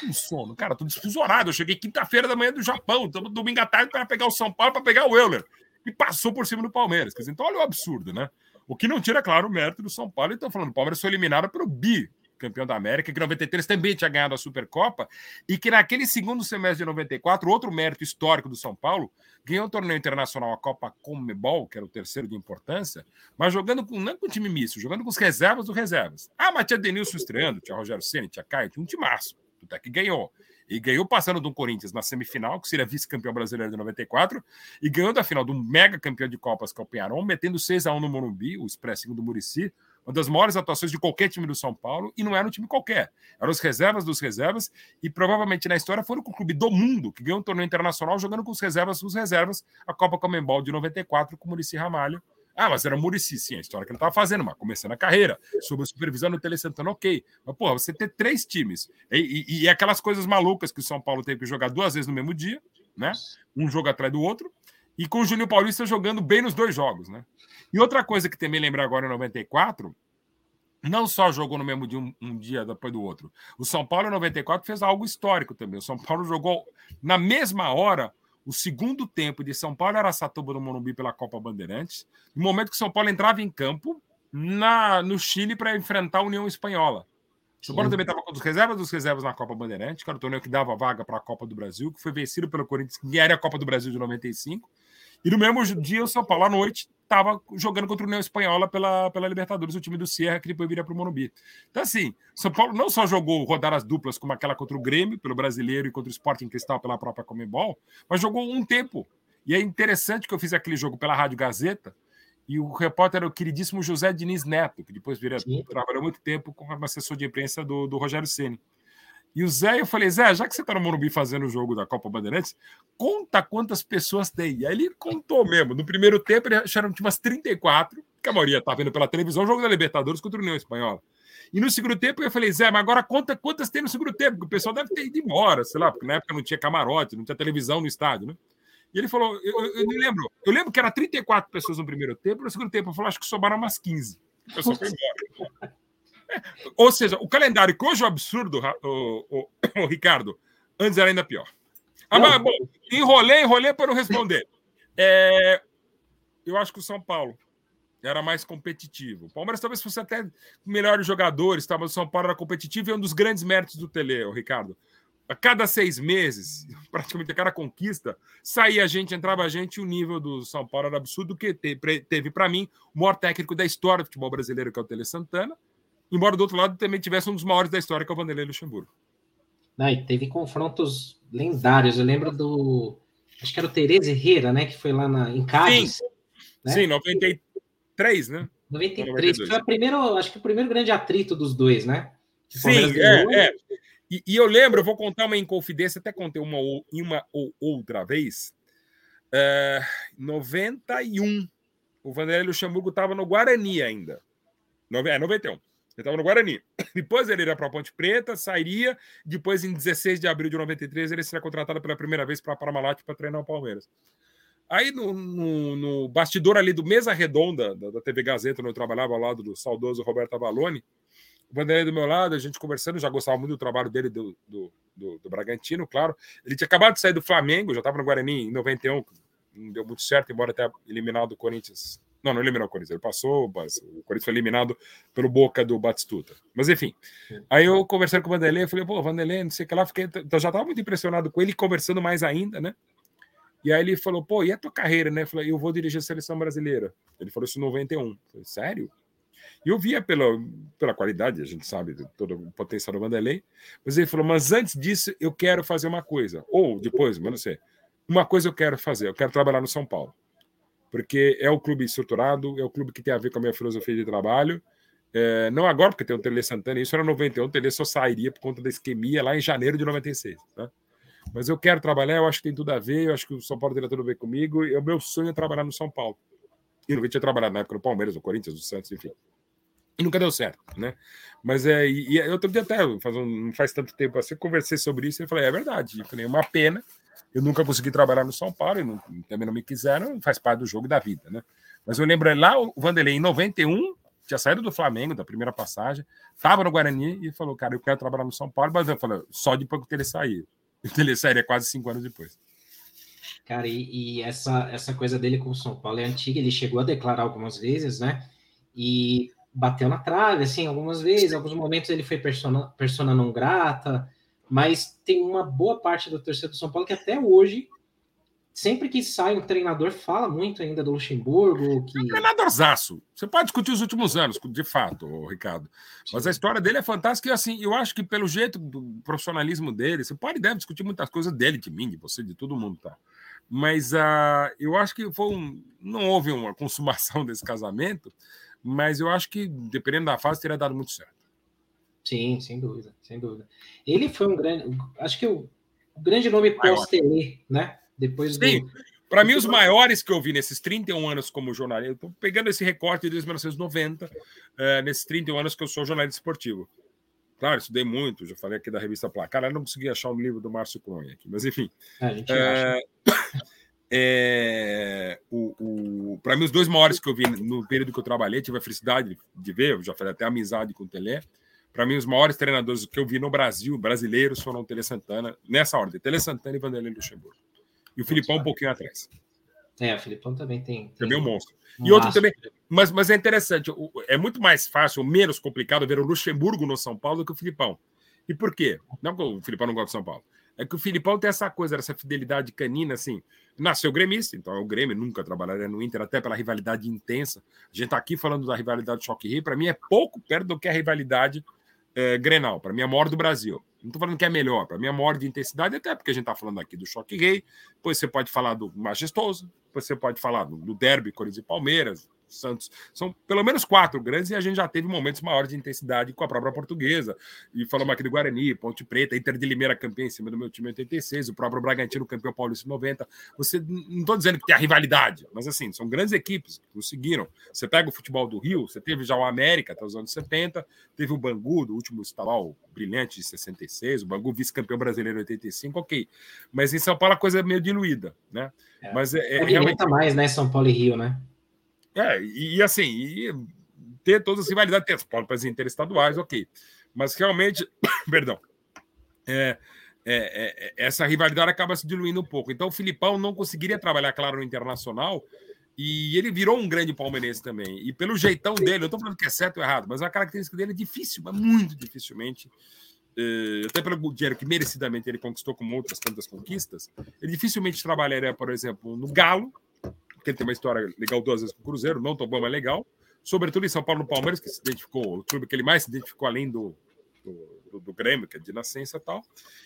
Com sono, cara, tô desfusorado. Eu cheguei quinta-feira da manhã do Japão, estamos domingo à tarde para pegar o São Paulo, para pegar o Euler. E passou por cima do Palmeiras. Então olha o absurdo, né? O que não tira, claro, o mérito do São Paulo. Então, falando, o Palmeiras foi eliminado pelo Bi, campeão da América, que em 93 também tinha ganhado a Supercopa, e que naquele segundo semestre de 94, outro mérito histórico do São Paulo, ganhou o torneio internacional, a Copa Comebol, que era o terceiro de importância, mas jogando com, não com time misto, jogando com os reservas do reservas. Ah, mas tinha Denilson estreando, tinha Rogério Senna, tinha Caio, tinha um timaço, até que ganhou. E ganhou passando do Corinthians na semifinal, que seria vice-campeão brasileiro de 94, e ganhou da final do mega campeão de Copas, que é o metendo 6 a 1 no Morumbi, o Expressinho do Murici, uma das maiores atuações de qualquer time do São Paulo, e não era um time qualquer. Eram os reservas dos reservas, e provavelmente na história foram o clube do mundo que ganhou um torneio internacional jogando com os reservas dos reservas, a Copa Comembol de 94 com o Murici Ramalho. Ah, mas era Murici, sim, a história que ele estava fazendo, mas começando a carreira, sob a supervisão do Tele Santana, ok. Mas, porra, você ter três times, e, e, e aquelas coisas malucas que o São Paulo teve que jogar duas vezes no mesmo dia, né? Um jogo atrás do outro, e com o Júnior Paulista jogando bem nos dois jogos, né? E outra coisa que também lembra agora em 94, não só jogou no mesmo dia, um, um, dia depois do outro. O São Paulo em 94 fez algo histórico também. O São Paulo jogou na mesma hora o segundo tempo de São Paulo era Satuba no Morumbi pela Copa Bandeirantes, no momento que São Paulo entrava em campo na, no Chile para enfrentar a União Espanhola. O São Paulo também estava com os reservas dos reservas na Copa Bandeirantes, que era o torneio que dava vaga para a Copa do Brasil, que foi vencido pelo Corinthians, que era a Copa do Brasil de 95. E no mesmo dia, o São Paulo, à noite, estava jogando contra o União Espanhola pela, pela Libertadores, o time do Sierra, que depois viria para o Morumbi. Então, assim, São Paulo não só jogou rodar as duplas como aquela contra o Grêmio, pelo brasileiro, e contra o Sporting Cristal pela própria Comembol, mas jogou um tempo. E é interessante que eu fiz aquele jogo pela Rádio Gazeta, e o repórter era o queridíssimo José Diniz Neto, que depois vira, trabalhou muito tempo como assessor de imprensa do, do Rogério Ceni. E o Zé, eu falei, Zé, já que você está no Morumbi fazendo o jogo da Copa Bandeirantes, conta quantas pessoas tem. E aí ele contou mesmo. No primeiro tempo, ele acharam que tinha umas 34, que a maioria estava vendo pela televisão, o jogo da Libertadores contra o União Espanhola. E no segundo tempo eu falei, Zé, mas agora conta quantas tem no segundo tempo, porque o pessoal deve ter ido embora, sei lá, porque na época não tinha camarote, não tinha televisão no estádio, né? E ele falou, eu, eu, eu me lembro, eu lembro que era 34 pessoas no primeiro tempo, no segundo tempo eu falei, acho que sobraram umas 15. O pessoal foi embora. Ou seja, o calendário que hoje é um absurdo, o, o, o, Ricardo, antes era ainda pior. Ah, mas, bom, enrolei, enrolei para não responder. É, eu acho que o São Paulo era mais competitivo. O Palmeiras talvez fosse até melhores jogadores, tá? mas o São Paulo era competitivo e é um dos grandes méritos do Tele, o Ricardo. A cada seis meses, praticamente a cada conquista, saía a gente, entrava a gente, e o nível do São Paulo era absurdo, que teve para mim, o maior técnico da história do futebol brasileiro, que é o Tele Santana, embora do outro lado também tivesse um dos maiores da história, que é o Vanderlei Luxemburgo. Não, e teve confrontos lendários. Eu lembro do. Acho que era o Tereza Herrera, né? Que foi lá na, em Cádiz. Sim, né? Sim 93, né? 93. Foi a primeiro, acho que o primeiro grande atrito dos dois, né? Sim, é, é. E, e, eu lembro, eu vou contar uma inconfidência, até contei uma, uma ou outra vez. É, 91, o Vanderlei Luxemburgo estava no Guarani ainda. É, 91. Ele estava no Guarani. Depois ele iria para a Ponte Preta, sairia. Depois, em 16 de abril de 93, ele seria contratado pela primeira vez para a Parmalat para treinar o Palmeiras. Aí, no, no, no, bastidor ali do Mesa Redonda, da, da, TV Gazeta, onde eu trabalhava ao lado do saudoso Roberto Avalone, o Vanderlei do meu lado, a gente conversando, já gostava muito do trabalho dele, do, do, do, do Bragantino, claro. Ele tinha acabado de sair do Flamengo, já estava no Guarani em 91, não deu muito certo, embora até eliminado do Corinthians Não, não eliminou o Corinthians. Ele passou, o Corinthians foi eliminado pelo Boca do Batistuta. Mas enfim. Aí eu conversando com o Vanderlei, eu falei, pô, Vanderlei, não sei o que lá, fiquei, eu já estava muito impressionado com ele, conversando mais ainda, né? E aí ele falou, pô, e a tua carreira, né? Eu falei, eu vou dirigir a seleção brasileira. Ele falou isso em 91. Eu falei, sério? E eu via pela, pela qualidade, a gente sabe todo o potencial do Vanderlei, mas ele falou, mas antes disso eu quero fazer uma coisa. Ou depois, mas não sei. Uma coisa eu quero fazer, eu quero trabalhar no São Paulo porque é o clube estruturado, é o clube que tem a ver com a minha filosofia de trabalho. É, não agora, porque tem o Tele Santana, isso era 91, o Tele só sairia por conta da isquemia lá em janeiro de 96. Tá? Mas eu quero trabalhar, eu acho que tem tudo a ver, eu acho que o São Paulo tem tudo a ver comigo, e o meu sonho é trabalhar no São Paulo. E eu tinha trabalhado na época no Palmeiras, no Corinthians, no Santos, enfim. E nunca deu certo, né? Mas é, e, e eu até, faz um, não faz tanto tempo assim, conversei sobre isso e falei, é verdade. Eu falei, é uma pena, eu nunca consegui trabalhar no São Paulo, não, também não me quiseram, faz parte do jogo da vida, né? Mas eu lembro lá, o Vanderlei, em 91, tinha saído do Flamengo, da primeira passagem, estava no Guarani e falou, cara, eu quero trabalhar no São Paulo, mas eu falei, só depois que ele sair. Ele sairia quase cinco anos depois. Cara, e, e, essa, essa coisa dele com o São Paulo é antiga, ele chegou a declarar algumas vezes, né? E bateu na trave, assim, algumas vezes, em alguns momentos ele foi persona, persona não grata, mas tem uma boa parte da torcida do São Paulo que até hoje, sempre que sai um treinador, fala muito ainda do Luxemburgo. Que... É um treinadorzaço. Você pode discutir os últimos anos, de fato, Ricardo. Mas a história dele é fantástica e, assim, eu acho que pelo jeito do profissionalismo dele, você pode e deve discutir muitas coisas dele, de mim, de você, de todo mundo, tá? Mas uh, eu acho que foi um, não houve uma consumação desse casamento, mas eu acho que, dependendo da fase, teria dado muito certo. Sim, sem dúvida, sem dúvida. Ele foi um grande, acho que o, o grande nome pós-Tele, né? Depois Sim. Do... Para mim, os maiores que eu vi nesses 31 anos como jornalista, estou pegando esse recorte de 1990, é, nesses 31 anos que eu sou jornalista esportivo. Claro, estudei muito, já falei aqui da revista Placar, eu não consegui achar um livro do Márcio Cunha aqui, mas enfim. É, é, é, o, o para mim, os dois maiores que eu vi no período que eu trabalhei, tive a felicidade de ver, eu já falei até amizade com o Telé, para mim, os maiores treinadores que eu vi no Brasil, brasileiros, foram o Tele Santana, nessa ordem: Tele Santana e Vanderlei Luxemburgo. E o Filipão um pouquinho atrás. É, o Filipão também tem. tem também é um monstro. Um e outro também. Mas, mas é interessante, é muito mais fácil, menos complicado ver o Luxemburgo no São Paulo do que o Filipão. E por quê? Não que o Filipão não gosta de São Paulo. É que o Filipão tem essa coisa, essa fidelidade canina, assim. Nasceu gremista, então é o Grêmio, nunca trabalharia no Inter, até pela rivalidade intensa. A gente tá aqui falando da rivalidade Choque Rio, para mim é pouco perto do que a rivalidade é, Grenal, para mim, a maior do Brasil. Não estou falando que é melhor, para mim, a maior de intensidade, até porque a gente está falando aqui do Choque Rei, depois você pode falar do Majestoso, depois você pode falar do, do Derby, Corinthians e Palmeiras, Santos. São pelo menos quatro grandes e a gente já teve momentos maiores de intensidade com a própria portuguesa. E falamos aqui do Guarani, Ponte Preta, Inter de Limeira campeão em cima do meu time em 86, o próprio Bragantino campeão paulista em 90. Você não estou dizendo que tem a rivalidade, mas assim, são grandes equipes que conseguiram. Você pega o futebol do Rio, você teve já o América até os anos 70, teve o Bangu, do último estadual brilhante de 66, o Bangu vice-campeão brasileiro em 85, ok. Mas em São Paulo a coisa é meio diluída, né? É. Mas é, é realmente mais, né? São Paulo e Rio, né? É, e, assim, e ter todas as rivalidades, ter as próprias interestaduais, ok. Mas realmente, perdão, é, é, é, essa rivalidade acaba se diluindo um pouco. Então o Filipão não conseguiria trabalhar, claro, no internacional, e ele virou um grande palmeirense também. E pelo jeitão dele, eu estou falando que é certo ou errado, mas a característica dele é difícil, mas muito dificilmente. É, até pelo dinheiro que merecidamente ele conquistou, como outras tantas conquistas, ele dificilmente trabalharia, por exemplo, no Galo, porque ele tem uma história legal duas vezes com o Cruzeiro, não tão bom, mas legal. Sobretudo em São Paulo, no Palmeiras, que se identificou, o clube que ele mais se identificou além do, do, do, Grêmio, que é de nascença e tal.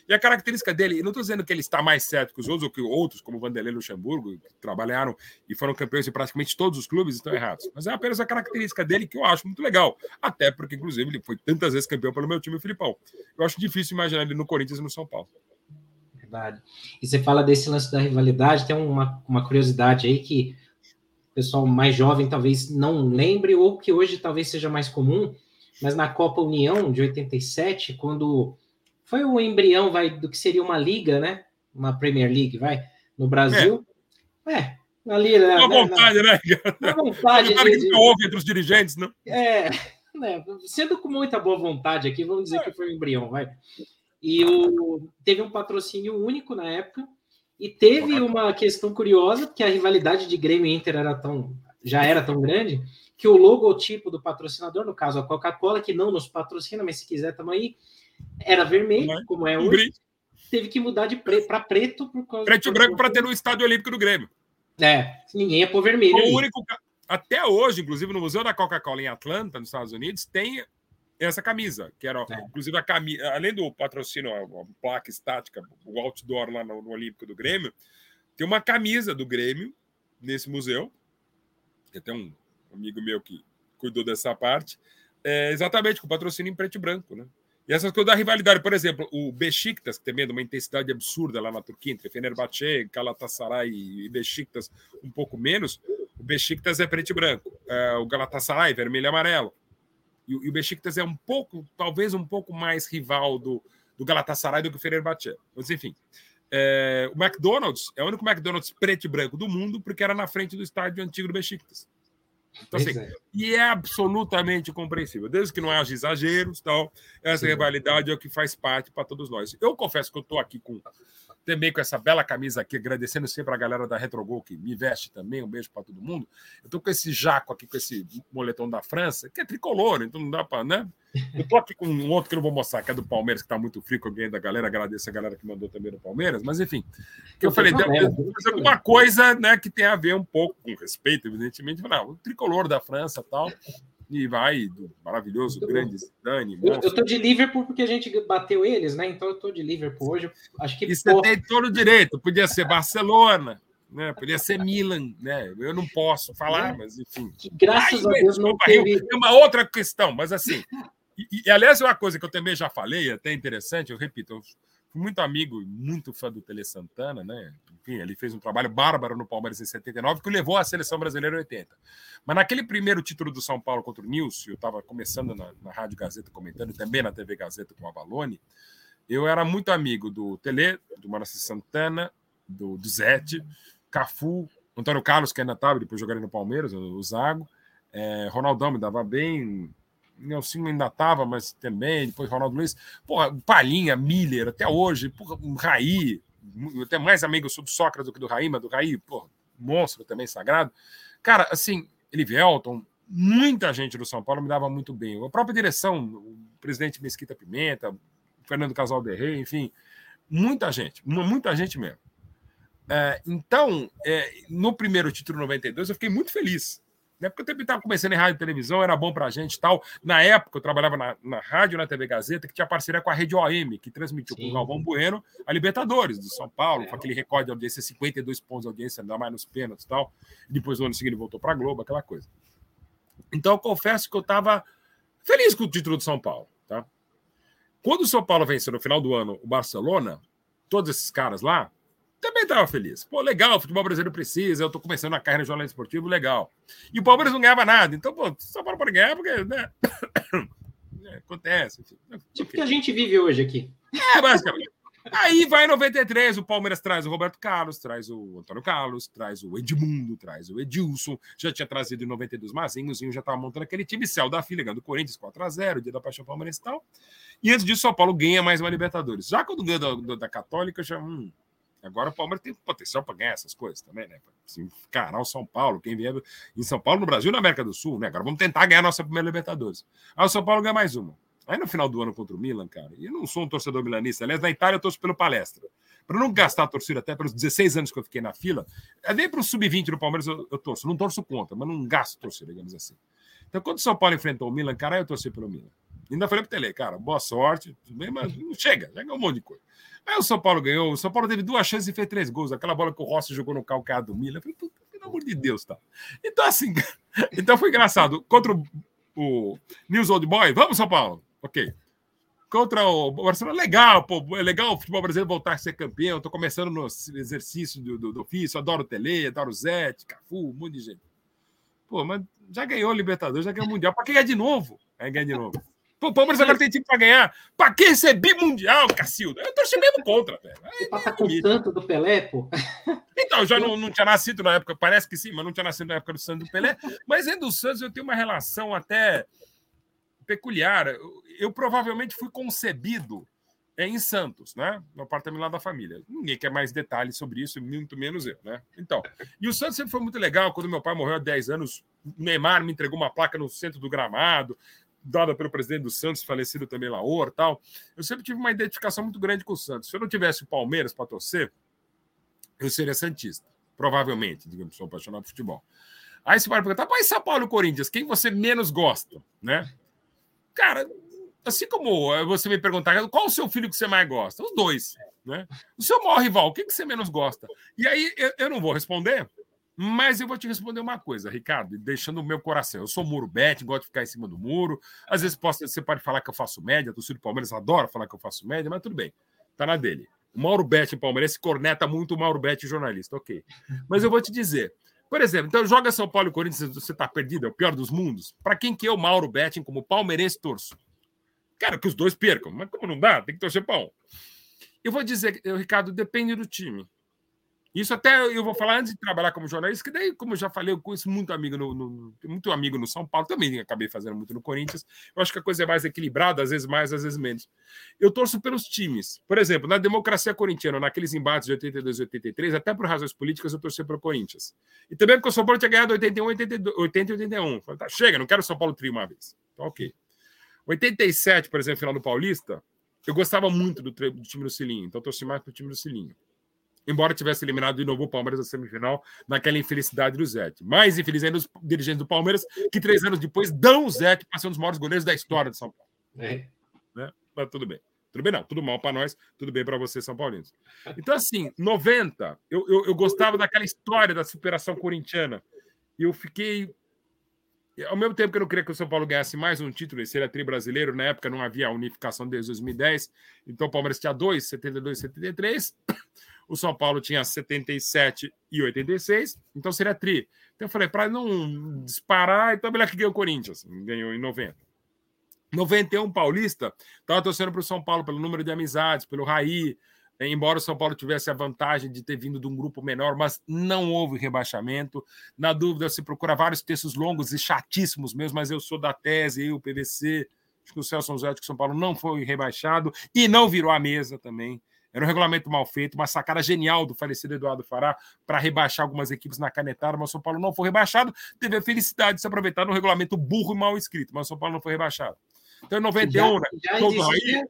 E a característica dele, não estou dizendo que ele está mais certo que os outros, ou que outros, como Vanderlei Luxemburgo, que trabalharam e foram campeões em praticamente todos os clubes, estão errados. Mas é apenas a característica dele que eu acho muito legal. Até porque, inclusive, ele foi tantas vezes campeão pelo meu time, o Filipão. Eu acho difícil imaginar ele no Corinthians e no São Paulo verdade. E você fala desse lance da rivalidade, tem uma, uma curiosidade aí que o pessoal mais jovem talvez não lembre, ou que hoje talvez seja mais comum, mas na Copa União de 87, quando foi o embrião vai, do que seria uma liga, né? Uma Premier League, vai, no Brasil. É, é ali, né? Né, vontade, né? Uma vontade. Uma de, que houve entre os dirigentes, não? É, né? Sendo com muita boa vontade aqui, vamos dizer é. que foi o embrião, vai. E o, teve um patrocínio único na época. E teve uma questão curiosa, porque a rivalidade de Grêmio e Inter era tão já era tão grande, que o logotipo do patrocinador, no caso a Coca-Cola, que não nos patrocina, mas se quiser tamo aí, era vermelho, é? como é hoje. Teve que mudar de pre para preto por causa Preto e branco para ter no Estádio Olímpico do Grêmio. É, ninguém ia pôr vermelho. O único, até hoje, inclusive no Museu da Coca-Cola em Atlanta, nos Estados Unidos, tem essa camisa, que era, é. inclusive, a camisa, além do patrocínio, a, placa estática, o outdoor lá no, no, Olímpico do Grêmio, tem uma camisa do Grêmio nesse museu. Tem até um amigo meu que cuidou dessa parte, é, exatamente com patrocínio em preto e branco, né? E essas coisas da rivalidade, por exemplo, o Besiktas, que também é de uma intensidade absurda lá na Turquia, entre Fenerbahçe, Galatasaray e Besiktas, um pouco menos, o Besiktas é preto e branco, é, o Galatasaray vermelho e amarelo. E, e, o Besiktas é um pouco, talvez um pouco mais rival do, do Galatasaray do que o Fenerbahçe. Mas enfim, é, o McDonald's é o único McDonald's preto e branco do mundo porque era na frente do estádio antigo do Besiktas. Então, assim, é. E é absolutamente compreensível, desde que não haja exageros, tal, essa Sim. rivalidade é o que faz parte para todos nós. Eu confesso que eu estou aqui com também com essa bela camisa aqui, agradecendo sempre a galera da Retrogol que me veste também. Um beijo para todo mundo. Eu estou com esse jaco aqui, com esse moletom da França, que é tricolor, então não dá para, né? Eu tô aqui com um outro que eu não vou mostrar, que é do Palmeiras, que está muito frio com alguém da galera. Agradeço a galera que mandou também do Palmeiras, mas enfim. Que eu falei, deve fazer alguma coisa né, que tem a ver um pouco, com respeito, evidentemente, não, o tricolor da França tal. E vai, do maravilhoso, grande Dani. Eu, eu tô de Liverpool porque a gente bateu eles, né? Então eu tô de Liverpool hoje. Acho que. E você tem todo o direito, podia ser Barcelona, né? Podia ser Milan, né? Eu não posso falar, é. mas enfim. Que, graças Ai, a Deus não teve. É uma outra questão, mas assim, e, e, aliás, é uma coisa que eu também já falei, até interessante, eu repito, eu fui muito amigo, muito fã do Tele Santana, né? Enfim, ele fez um trabalho bárbaro no Palmeiras em 79, que o levou à seleção brasileira em 80. Mas naquele primeiro título do São Paulo contra o Nilson, eu estava começando na, na Rádio Gazeta comentando, e também na TV Gazeta com a Valone, eu era muito amigo do Tele, do Maraci Santana, do, do Zete, Cafu, Antônio Carlos, que ainda estava, depois jogaria no Palmeiras, o Zago, é, Ronaldão me dava bem, Nelson ainda estava, mas também, depois Ronaldo Luiz, porra, Palhinha, Miller, até hoje, porra, Raí, até mais amigo sou do Sócrates do que do Raí, mas do Raí, porra, monstro também sagrado. Cara, assim, Elivelton, muita gente do São Paulo me dava muito bem. A própria direção, o presidente Mesquita Pimenta, Fernando Casal de Rei, enfim, muita gente, muita gente mesmo. É, então, é, no primeiro título 92, eu fiquei muito feliz né? Porque eu também estava começando em rádio e televisão, era bom para a gente e tal. Na época, eu trabalhava na, na rádio, na TV Gazeta, que tinha parceria com a Rede OM, que transmitiu Sim. com o Galvão Bueno a Libertadores do São Paulo, é. com aquele recorde de audiência, 52 pontos de audiência, ainda mais nos pênaltis e tal. E depois, no ano seguinte, voltou para a Globo, aquela coisa. Então, eu confesso que eu estava feliz com o título do São Paulo. Tá? Quando o São Paulo venceu no final do ano o Barcelona, todos esses caras lá, também estava feliz. Pô, legal, o futebol brasileiro precisa, eu estou começando a carreira de jornalismo esportivo, legal. E o Palmeiras não ganhava nada, então, pô, só para pode ganhar, porque, né? É, acontece. Enfim. Tipo que a gente vive hoje aqui. É, basicamente. Aí vai em 93, o Palmeiras traz o Roberto Carlos, traz o Antônio Carlos, traz o Edmundo, traz o Edilson, já tinha trazido em 92 Mazinho, já estava montando aquele time céu da filha, ganhando o Corinthians 4x0, dia da paixão palmeirense e tal. E antes disso, o São Paulo ganha mais uma Libertadores. Já quando ganha da, da Católica, já. Hum, Agora o Palmeiras tem potencial para ganhar essas coisas também, né? Assim, encarar o São Paulo, quem vier em São Paulo, no Brasil e na América do Sul, né? Agora vamos tentar ganhar a nossa primeira Libertadores. Aí o São Paulo ganha mais uma. Aí no final do ano contra o Milan, cara, e eu não sou um torcedor milanista, aliás, na Itália eu torço pelo palestra. Para não gastar a torcida até pelos 16 anos que eu fiquei na fila, é nem para o sub-20 do Palmeiras eu, eu, torço. Não torço contra, mas não gasto torcida, digamos assim. Então, quando o São Paulo enfrentou o Milan, cara, eu torci pelo Milan. Ainda falei pro Tele, cara, boa sorte, tudo bem, mas não chega, já ganhou um monte de coisa. Aí o São Paulo ganhou, o São Paulo teve duas chances e fez três gols. Aquela bola que o Rossi jogou no calcado do Milan. Eu falei, pelo amor de Deus, tá? Então, assim, então foi engraçado. Contra o, o News Old Boy, vamos, São Paulo. Ok. Contra o Barcelona, legal, pô, é legal o futebol brasileiro voltar a ser campeão. Estou começando no exercício do, do, do ofício, adoro Tele, adoro Zé, Cafu, um monte de gente. Pô, mas já ganhou o Libertadores, já ganhou o Mundial. Para que ganhar de novo? Aí ganhar de novo. Pô, o Palmeiras agora tem time para ganhar. Para que ser bimundial, Cacildo? Eu torci mesmo contra, velho. Você passa com tanto do Pelé, pô. Então, eu já não, não tinha nascido na época, parece que sim, mas não tinha nascido na época do Santos do Pelé. Mas entre o Santos eu tenho uma relação até peculiar. Eu, eu provavelmente fui concebido é em Santos, né? No apartamento lá da família. Ninguém quer mais detalhes sobre isso, muito menos eu, né? Então, e o Santos sempre foi muito legal. Quando meu pai morreu há 10 anos, o Neymar me entregou uma placa no centro do gramado, dada pelo presidente do Santos, falecido também Laor tal. Eu sempre tive uma identificação muito grande com o Santos. Se eu não tivesse o Palmeiras para torcer, eu seria Santista. Provavelmente, digamos, sou apaixonado por futebol. Aí você vai perguntar, pai, São Paulo e Corinthians, quem você menos gosta, né? Cara, assim como você me perguntar qual o seu filho que você mais gosta? Os dois. Né? O seu maior rival, o que, que você menos gosta? E aí eu, eu, não vou responder, mas eu vou te responder uma coisa, Ricardo, deixando o meu coração. Eu sou muro bet, gosto de ficar em cima do muro. Às vezes posso, você pode falar que eu faço média, torcida do Palmeiras adora falar que eu faço média, mas tudo bem, tá na dele. O Mauro Bet Palmeiras corneta muito o Mauro Bet jornalista, ok. Mas eu vou te dizer, por exemplo, então joga São Paulo e Corinthians, você tá perdido, é o pior dos mundos. Para quem que eu, Mauro Betting, como palmeirense, torço? Quero que os dois percam, mas como não dá, tem que torcer um. Eu vou dizer, Ricardo, depende do time. Isso até eu vou falar antes de trabalhar como jornalista, que daí, como eu já falei, eu conheço muito amigo no, no, muito amigo no São Paulo, também acabei fazendo muito no Corinthians. Eu acho que a coisa é mais equilibrada, às vezes mais, às vezes menos. Eu torço pelos times. Por exemplo, na democracia corintiana, naqueles embates de 82 e 83, até por razões políticas, eu torci pelo Corinthians. E também porque o São Paulo tinha ganhado 81, 82, 80 e 81. Falei, tá, chega, não quero o São Paulo tri uma vez. Então, ok. 87, por exemplo, final do Paulista, eu gostava muito do, do time do Cilinho, então torci mais pro time do Cilinho embora tivesse eliminado de novo o Palmeiras na semifinal, naquela infelicidade do Zete. Mais infeliz ainda os dirigentes do Palmeiras, que três anos depois dão o Zete para ser um dos maiores goleiros da história de São Paulo. É. Né? Mas tudo bem. Tudo bem, não. Tudo mal para nós, tudo bem para vocês, São Paulinos. Então, assim, 90, eu, eu, eu gostava daquela história da superação corintiana. E eu fiquei ao mesmo tempo que eu não queria que o São Paulo ganhasse mais um título, esse era tri brasileiro, na época não havia unificação desde 2010, então o Palmeiras tinha dois, 72 e 73, o São Paulo tinha 77 e 86, então seria tri. Então eu falei, para não disparar, então é melhor que ganhou o Corinthians, ganhou em 90. 91 Paulista, estava torcendo para o São Paulo pelo número de amizades, pelo Raí, embora o São Paulo tivesse a vantagem de ter vindo de um grupo menor, mas não houve rebaixamento. Na dúvida, se procura vários textos longos e chatíssimos mesmo, mas eu sou da tese, eu, PVC, acho que o Celso Zé que o São Paulo não foi rebaixado e não virou a mesa também. Era um regulamento mal feito, uma sacada genial do falecido Eduardo Fará para rebaixar algumas equipes na canetada, mas o São Paulo não foi rebaixado. Teve a felicidade de se aproveitar no regulamento burro e mal escrito, mas o São Paulo não foi rebaixado. Então, em 91, já, né? Já existia,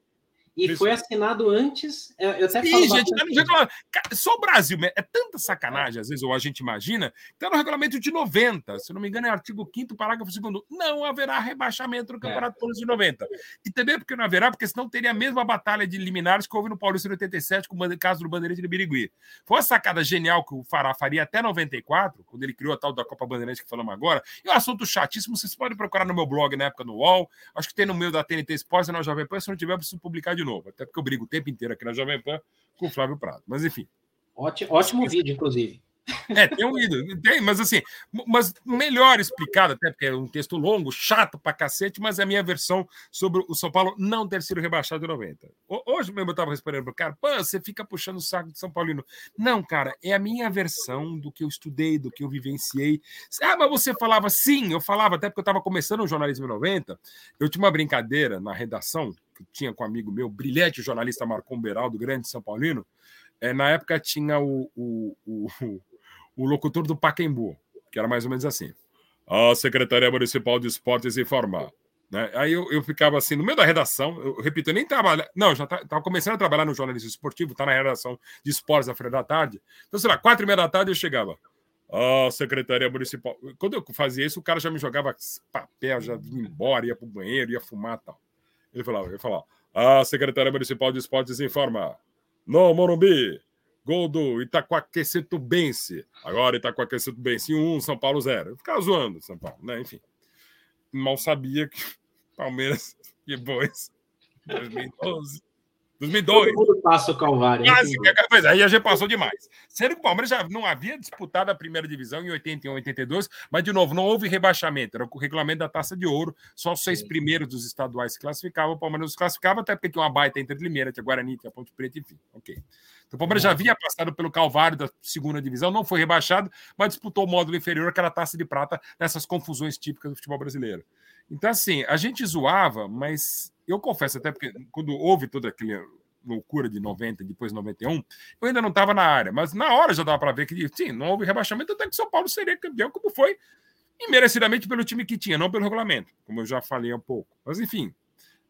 e foi assinado antes. Eu até Sim, gente, tá no regulamento. Só o Brasil é tanta sacanagem, às vezes, ou a gente imagina, que está no regulamento de 90. Se não me engano, é artigo 5, parágrafo 2. Não haverá rebaixamento no é. Campeonato é. de 90. E também porque não haverá, porque senão teria a mesma batalha de liminares que houve no Paulista em 87, com o caso do Bandeirante de Birigui. Foi uma sacada genial que o Fará faria até 94, quando ele criou a tal da Copa Bandeirante que falamos agora. E um assunto chatíssimo, vocês podem procurar no meu blog na época no UOL. Acho que tem no meu da TNT Sports e na Jovem Pan. Se não tiver, eu preciso publicar de novo. Até porque eu brigo o tempo inteiro aqui na Jovem Pan com o Flávio Prado. Mas enfim. Ótimo, ótimo vídeo, inclusive. É, tem um vídeo, tem, mas assim, mas melhor explicado, até porque é um texto longo, chato pra cacete, mas é a minha versão sobre o São Paulo não ter sido rebaixado em 90. Hoje mesmo eu tava respondendo pro cara, pô, você fica puxando o saco de São Paulino. Não, cara, é a minha versão do que eu estudei, do que eu vivenciei. Ah, mas você falava sim, eu falava, até porque eu tava começando o jornalismo em 90, eu tinha uma brincadeira na redação, que tinha com um amigo meu, brilhante jornalista Marcon Beraldo, grande São Paulino, é, na época tinha o, o, o, o locutor do Paquembu, que era mais ou menos assim. A Secretaria Municipal de Esportes informa. Né? Aí eu, eu ficava assim, no meio da redação, eu repito, eu nem trabalho. Não, já estava tá, começando a trabalhar no jornalismo esportivo, tá na redação de esportes da freira da tarde. Então, sei lá, quatro e meia da tarde eu chegava. A Secretaria Municipal. Quando eu fazia isso, o cara já me jogava papel, já vinha embora, ia para o banheiro, ia fumar tal. Ele falava, ele falava, a Secretaria Municipal de Esportes informa. No Morumbi, Gol do Itaquaquecetubense. Agora Itaquaquecetubense 1, São Paulo 0. Eu ficava zoando São Paulo, né? Enfim. Mal sabia que Palmeiras depois, 2012, 2002. Todo mundo passa o Calvário. Quase, pois aí a gente passou demais. Sendo que o Palmeiras já não havia disputado a primeira divisão em 81, 82, mas, de novo, não houve rebaixamento. Era o regulamento da taça de ouro. Só os seis Sim. primeiros dos estaduais se classificavam. O Palmeiras não se classificava, até porque tinha uma baita entre Limeira, tinha Guarani, tinha Ponte Preta, enfim. Ok. Então, o Palmeiras já havia passado pelo Calvário da segunda divisão, não foi rebaixado, mas disputou o módulo inferior, que era a taça de prata, nessas confusões típicas do futebol brasileiro. Então, assim, a gente zoava, mas eu confesso, até porque quando houve todo aquele loucura de 90, depois 91, eu ainda não estava na área, mas na hora já dava para ver que, sim, não houve rebaixamento, até que São Paulo seria campeão, como foi, e merecidamente pelo time que tinha, não pelo regulamento, como eu já falei há um pouco. Mas, enfim,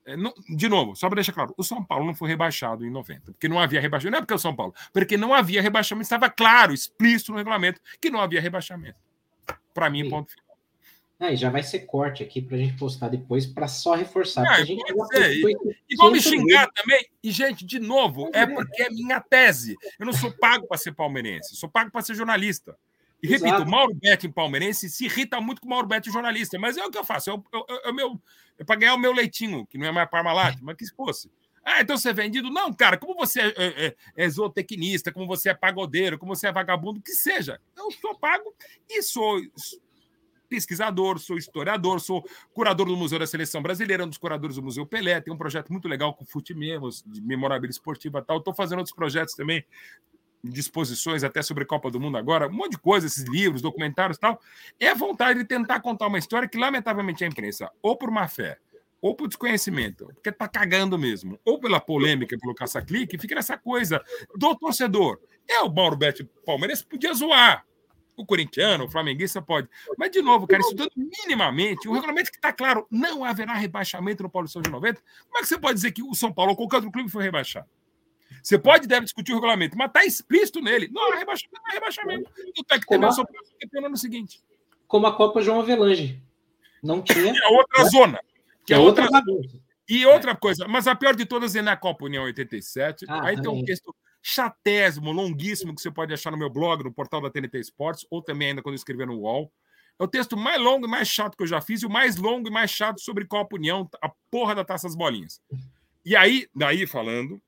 é, de novo, só para deixar claro, o São Paulo não foi rebaixado em 90, porque não havia rebaixamento. Não é porque é o São Paulo, porque não havia rebaixamento, estava claro, explícito no regulamento, que não havia rebaixamento. Para mim, Sim. ponto final. Ah, e já vai ser corte aqui para a gente postar depois para só reforçar. Ah, a gente e, e vão me xingar também. E, gente, de novo, é porque é minha tese. Eu não sou pago para ser palmeirense, sou pago para ser jornalista. E repito, o Mauro Betti palmeirense se irrita muito com o Mauro Betti jornalista, mas é o que eu faço, é, o, é, é, meu, é para ganhar o meu leitinho, que não é mais Parmalat, mas que se fosse. Ah, então você é vendido? Não, cara, como você é, é, é, zootecnista, como você é pagodeiro, como você é vagabundo, que seja. Eu sou pago e sou pesquisador, sou historiador, sou curador do Museu da Seleção Brasileira, um dos curadores do Museu Pelé, tem um projeto muito legal com Fute Memos, de memorabilia esportiva e tal. Estou fazendo outros projetos também, disposições até sobre Copa do Mundo agora, um monte de coisa, esses livros, documentários e tal. É a vontade de tentar contar uma história que, lamentavelmente, a imprensa, ou por má fé, ou por desconhecimento, porque tá cagando mesmo, ou pela polêmica, pelo caça-clique, fica nessa coisa do torcedor. É o Mauro Betti Palmeiras podia zoar, o corintiano, o flamenguista pode. Mas, de novo, cara, estudando minimamente, o regulamento que está claro, não haverá rebaixamento no Paulistão de 90. Como é que você pode dizer que o São Paulo ou qualquer outro clube foi rebaixado? Você pode e deve discutir o regulamento, mas está explícito nele. Não, é rebaixamento, é rebaixamento. O Tec tem o São Paulo campeão no ano seguinte. Como a Copa João Avelange. Não tinha. Que é outra né? zona. Que é, é outra, outra E outra coisa, mas a pior de todas é na Copa União 87. Ah, aí também. tem um texto chatésimo, longuíssimo, que você pode achar no meu blog, no portal da TNT Esportes, ou também ainda quando eu escrever no UOL. É o texto mais longo e mais chato que eu já fiz, e o mais longo e mais chato sobre Copa União, a porra da taça das bolinhas. E aí, daí falando,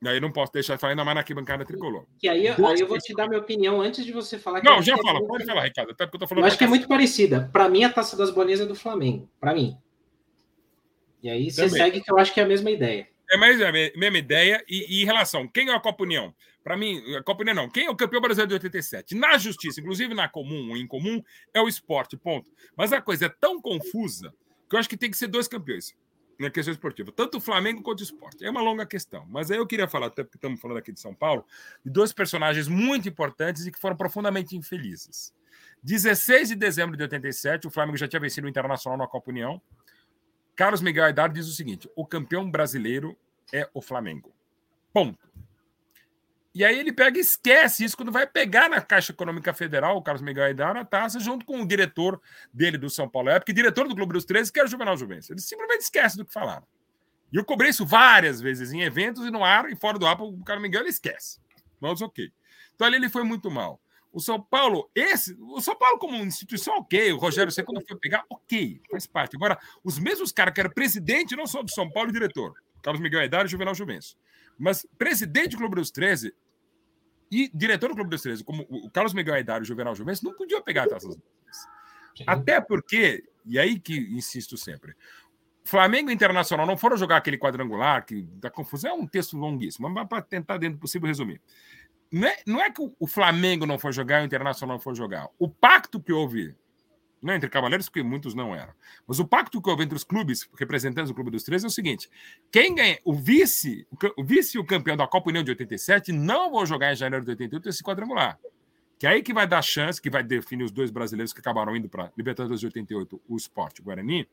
daí não posso deixar de falar ainda mais na arquibancada tricolor. E aí, aí eu vou te dar minha opinião antes de você falar. não, já fala, é pode falar, Ricardo. Até porque eu tô falando. Eu acho que é muito parecida. Para mim, a taça das bolinhas é do Flamengo. Para mim. E aí você também. segue que eu acho que é a mesma ideia. É a mesma ideia. E, e em relação, quem é a Copa União? Para mim, a Copa União não. Quem é o campeão brasileiro de 87? Na justiça, inclusive na comum ou incomum, é o esporte, ponto. Mas a coisa é tão confusa que eu acho que tem que ser dois campeões na questão esportiva, tanto o Flamengo quanto o esporte. É uma longa questão. Mas aí eu queria falar, até porque estamos falando aqui de São Paulo, de dois personagens muito importantes e que foram profundamente infelizes. 16 de dezembro de 87, o Flamengo já tinha vencido o Internacional na Copa União. Carlos Miguel Aidar diz o seguinte: o campeão brasileiro é o Flamengo. Ponto. E aí ele pega e esquece isso quando vai pegar na Caixa Econômica Federal, o Carlos Miguel Aidar, na taça, junto com o diretor dele do São Paulo, época, diretor do Clube dos 13, que era o Juvenal Juvencio. Ele simplesmente esquece do que falaram. E eu cobrei isso várias vezes em eventos e no ar e fora do ar, o Carlos Miguel ele esquece. Mas ok. Então ali ele foi muito mal. O São Paulo, esse, o São Paulo como instituição, ok. O Rogério você quando foi pegar, ok, faz parte. Agora, os mesmos caras que eram presidente, não só do São Paulo e diretor, Carlos Miguel Aidar e Juvenal Juvencio, mas presidente do Clube dos 13 e diretor do Clube dos 13, como o Carlos Miguel Aidar e o Juvenal Juvencio, não podiam pegar essas Até porque, e aí que insisto sempre, Flamengo e Internacional não foram jogar aquele quadrangular, que da confusão é um texto longuíssimo, mas para tentar, dentro do possível, resumir não é, não é que o Flamengo não foi jogar o Internacional não foi jogar. O pacto que houve, não é entre cavaleiros, porque muitos não eram, mas o pacto que houve entre os clubes, representantes do Clube dos Três, é o seguinte: quem ganha, o vice, o vice e o campeão da Copa União de 87 não vão jogar em janeiro de 88 esse quadrangular. Que é aí que vai dar chance, que vai definir os dois brasileiros que acabaram indo para Libertadores de 88, o Sport, Guarani,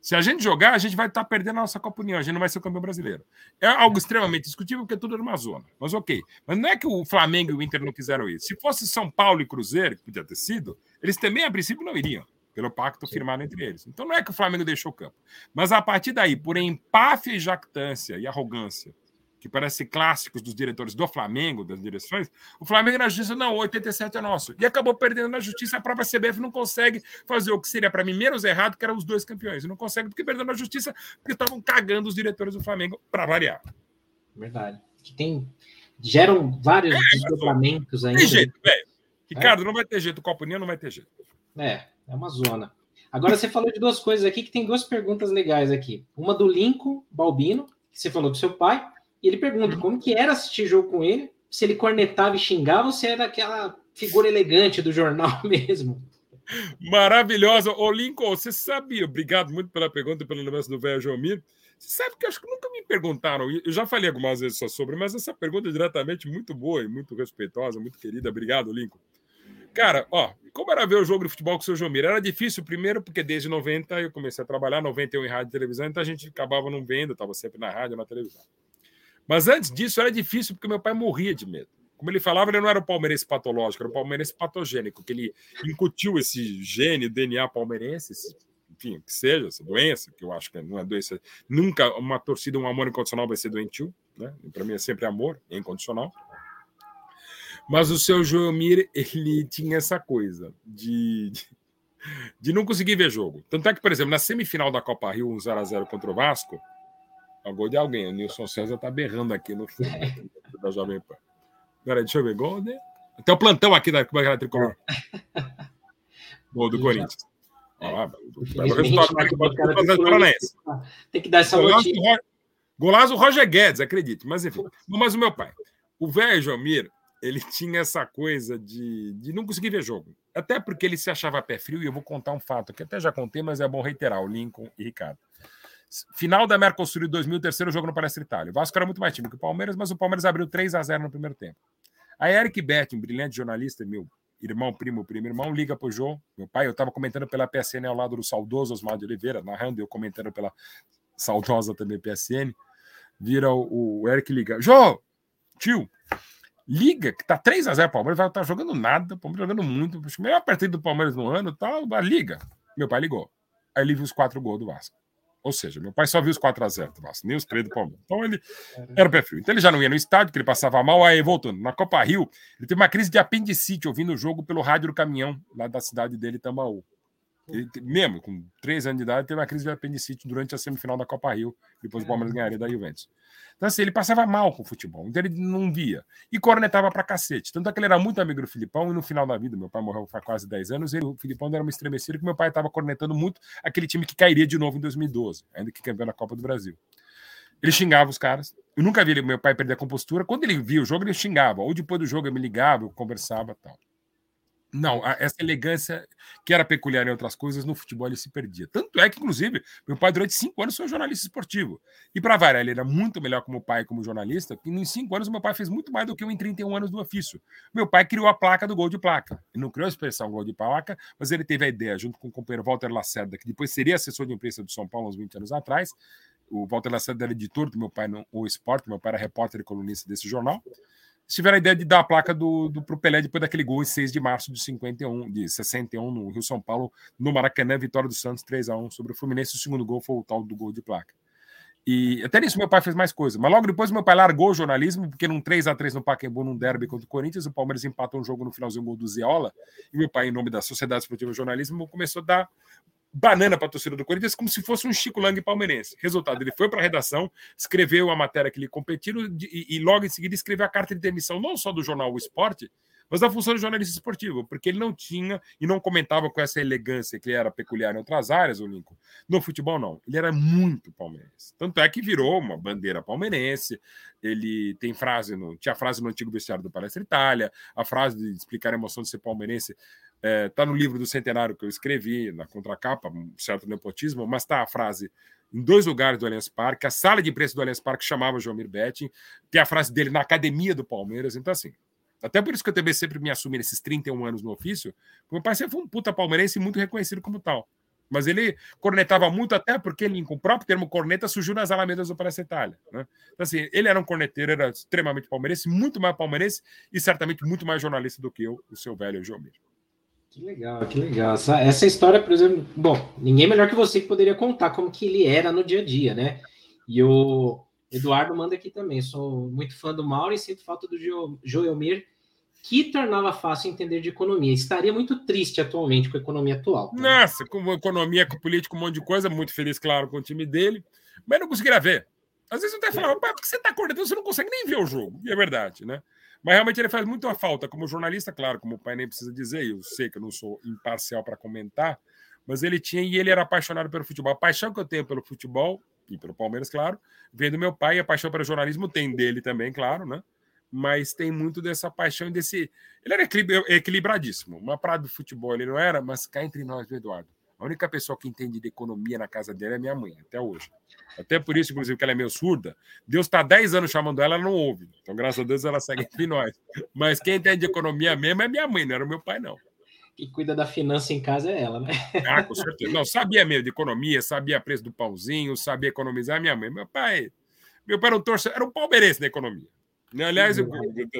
se a gente jogar, a gente vai estar tá perdendo a nossa Copa União, a gente não vai ser o campeão brasileiro. É algo extremamente discutível, porque tudo era uma zona. Mas ok. Mas não é que o Flamengo e o Inter não quiseram ir. Se fosse São Paulo e Cruzeiro, que podia ter sido, eles também, a princípio, não iriam, pelo pacto firmado entre eles. Então não é que o Flamengo deixou o campo. Mas a partir daí, por empáfia e jactância e arrogância, que parece clássicos dos diretores do Flamengo, das direções, o Flamengo na justiça, não, 87 é nosso. E acabou perdendo na justiça, a própria CBF não consegue fazer o que seria para mim menos errado, que eram os dois campeões. E não consegue porque perdeu na justiça, porque estavam cagando os diretores do Flamengo para variar. Verdade. Que tem. Geram vários é, desdobramentos ainda. Tem jeito, velho. Ricardo, é. não vai ter jeito, o Copa União não vai ter jeito. É, é uma zona. Agora você falou de duas coisas aqui que tem duas perguntas legais aqui. Uma do Lincoln Balbino, que você falou do seu pai, e ele pergunta uhum. como que era assistir jogo com ele, se ele cornetava e xingava ou se era aquela figura elegante do jornal mesmo. Maravilhosa. Ô, Lincoln, você sabia, obrigado muito pela pergunta e pelo negócio do velho Jomir. Você sabe que eu acho que nunca me perguntaram, eu já falei algumas vezes só sobre, mas essa pergunta é diretamente muito boa e muito respeitosa, muito querida. Obrigado, Lincoln. Cara, ó, como era ver o jogo de futebol com o seu Jomir? Era difícil, primeiro, porque desde 90 eu comecei a trabalhar, 91 em rádio e televisão, então a gente acabava não vendo, estava sempre na rádio, na televisão. Mas antes disso era difícil porque meu pai morria de medo. Como ele falava, ele não era o palmeirense patológico, era o palmeirense patogênico, que ele incutiu esse gene, DNA palmeirense, enfim, que seja, essa doença, que eu acho que não é doença. Nunca uma torcida, um amor incondicional vai ser doentio, né? Para mim é sempre amor, é incondicional. Mas o seu Joelmir, ele tinha essa coisa de, de, de, não conseguir ver jogo. Tanto é que, por exemplo, na semifinal da Copa Rio, 1 0 a 0 contra o Vasco, é o gol de alguém. O Nilson César tá berrando aqui no fundo da Jovem Pan. Agora, deixa eu ver. Gol de... Tem o plantão aqui da Arquibancada Tricolor. Gol do Corinthians. É. Tem que dar essa notícia. Golaço Roger Guedes, acredite. Mas enfim. Mas o meu pai. O velho Jomir, ele tinha essa coisa de, de não conseguir ver jogo. Até porque ele se achava pé frio, e eu vou contar um fato que até já contei, mas é bom reiterar: o Lincoln e Ricardo. Final da Mercosul de 2000, terceiro jogo no Palestra Itália. O Vasco era muito mais time que o Palmeiras, mas o Palmeiras abriu 3 a 0 no primeiro tempo. Aí Eric Betting, brilhante jornalista, meu irmão, primo, primo irmão, liga pro Jô, meu pai. Eu estava comentando pela PSN ao lado do saudoso Osmar de Oliveira, narrando, eu comentando pela saudosa também PSN. Vira o, o Eric liga: Jô, tio, Liga, que tá 3 a 0 Palmeiras, vai tá jogando nada, o Palmeiras jogando muito. Melhor partido do Palmeiras no ano tal. Tá, liga. Meu pai ligou. Aí ele viu os quatro gols do Vasco. Ou seja, meu pai só viu os 4 a 0 do Vasco, nem os três do Palmeiras. Então ele era o perfil. Então ele já não ia no estádio, que ele passava mal. Aí voltando, na Copa Rio, ele teve uma crise de apendicite ouvindo o jogo pelo rádio do caminhão, lá da cidade dele, Tambaú. Ele, mesmo com 3 anos de idade, teve uma crise de apendicite durante a semifinal da Copa Rio, depois o Palmeiras ganharia da Juventus. Então, assim, ele passava mal com o futebol, então ele não via. E cornetava pra cacete. Tanto é que ele era muito amigo do Filipão, e no final da vida, meu pai morreu faz quase 10 anos, ele, o Filipão era uma estremecida que meu pai estava cornetando muito aquele time que cairia de novo em 2012, ainda que campeão da Copa do Brasil. Ele xingava os caras. Eu nunca vi meu pai perder a compostura. Quando ele via o jogo, ele xingava. Ou depois do jogo, eu me ligava, eu conversava tal. Não, essa elegância que era peculiar em outras coisas, no futebol ele se perdia. Tanto é que, inclusive, meu pai durante cinco anos foi jornalista esportivo. E para variar, ele era muito melhor como pai como jornalista, e em cinco anos meu pai fez muito mais do que eu em 31 anos do ofício. Meu pai criou a placa do gol de placa. Ele não criou a expressão gol de placa, mas ele teve a ideia, junto com o companheiro Walter Lacerda, que depois seria assessor de imprensa do São Paulo uns 20 anos atrás. O Walter Lacerda era editor do meu pai no O Esporte, meu pai era repórter e colunista desse jornal tiveram a ideia de dar a placa do, do pro Pelé depois daquele gol em 6 de março de 51, de 61 no Rio São Paulo, no Maracanã, vitória do Santos 3 a 1 sobre o Fluminense. O segundo gol foi o tal do gol de placa. E até nisso meu pai fez mais coisa. Mas logo depois meu pai largou o jornalismo, porque num 3 a 3 no Pacaembu, num derby contra o Corinthians, o Palmeiras empatou um jogo no finalzinho, um gol do Ziola, e meu pai, em nome da Sociedade Esportiva Jornalismo, começou a dar banana para a torcida do Corinthians como se fosse um Chico Lang palmeirense. Resultado, ele foi para a redação, escreveu a matéria que lhe competiu e, e, logo em seguida escreveu a carta de demissão não só do jornal O Esporte, mas da função de jornalista esportivo, porque ele não tinha e não comentava com essa elegância que era peculiar em outras áreas, o Lincoln. No futebol, não. Ele era muito palmeirense. Tanto é que virou uma bandeira palmeirense. Ele tem frase, no, tinha frase no antigo vestiário do Palestra Itália, a frase de explicar a emoção de ser palmeirense Está é, tá no livro do centenário que eu escrevi, na contracapa, um certo nepotismo, mas está a frase em dois lugares do Allianz Parque, a sala de imprensa do Allianz Parque chamava João Betting, tem a frase dele na academia do Palmeiras, então assim, até por isso que eu também sempre me assumi nesses 31 anos no ofício, meu pai sempre foi um puta palmeirense muito reconhecido como tal. Mas ele cornetava muito, até porque ele, com o próprio termo corneta surgiu nas alamedas do Praça Itália. Né? Então, assim, ele era um corneteiro, era extremamente palmeirense, muito mais palmeirense e certamente muito mais jornalista do que eu, o seu velho Jomir. Que legal, que legal. Essa, essa história, por exemplo, bom, ninguém melhor que você que poderia contar como que ele era no dia a dia, né? E o Eduardo manda aqui também. Sou muito fã do Mauro e sinto falta do jo, Joelmir, que tornava fácil entender de economia. Estaria muito triste atualmente com a economia atual. Né? Nossa, com economia, com política, um monte de coisa, muito feliz, claro, com o time dele, mas não conseguiria ver. Às vezes eu até falava, por que você está acordando? Você não consegue nem ver o jogo. E é verdade, né? Mas realmente ele faz muito a falta. Como jornalista, claro, como o pai nem precisa dizer, eu sei que eu não sou imparcial para comentar, mas ele tinha e ele era apaixonado pelo futebol. A paixão que eu tenho pelo futebol, e pelo Palmeiras, claro, vem do meu pai, e a paixão pelo jornalismo tem dele também, claro, né? Mas tem muito dessa paixão desse. Ele era equilibradíssimo. Uma praia do futebol ele não era, mas cá entre nós, Eduardo. A única pessoa que entende de economia na casa dele é minha mãe, até hoje. Até por isso, inclusive, que ela é meio surda. Deus está 10 anos chamando ela, ela não ouve. Então, graças a Deus, ela segue entre nós. Mas quem entende de economia mesmo é minha mãe, não era o meu pai, não. Que cuida da finança em casa é ela, né? Ah, com certeza. Não, sabia mesmo de economia, sabia preço do pãozinho, sabia economizar. Minha mãe, meu pai, meu pai era um torcedor, era um palmeirense na economia. Né? Aliás, eu,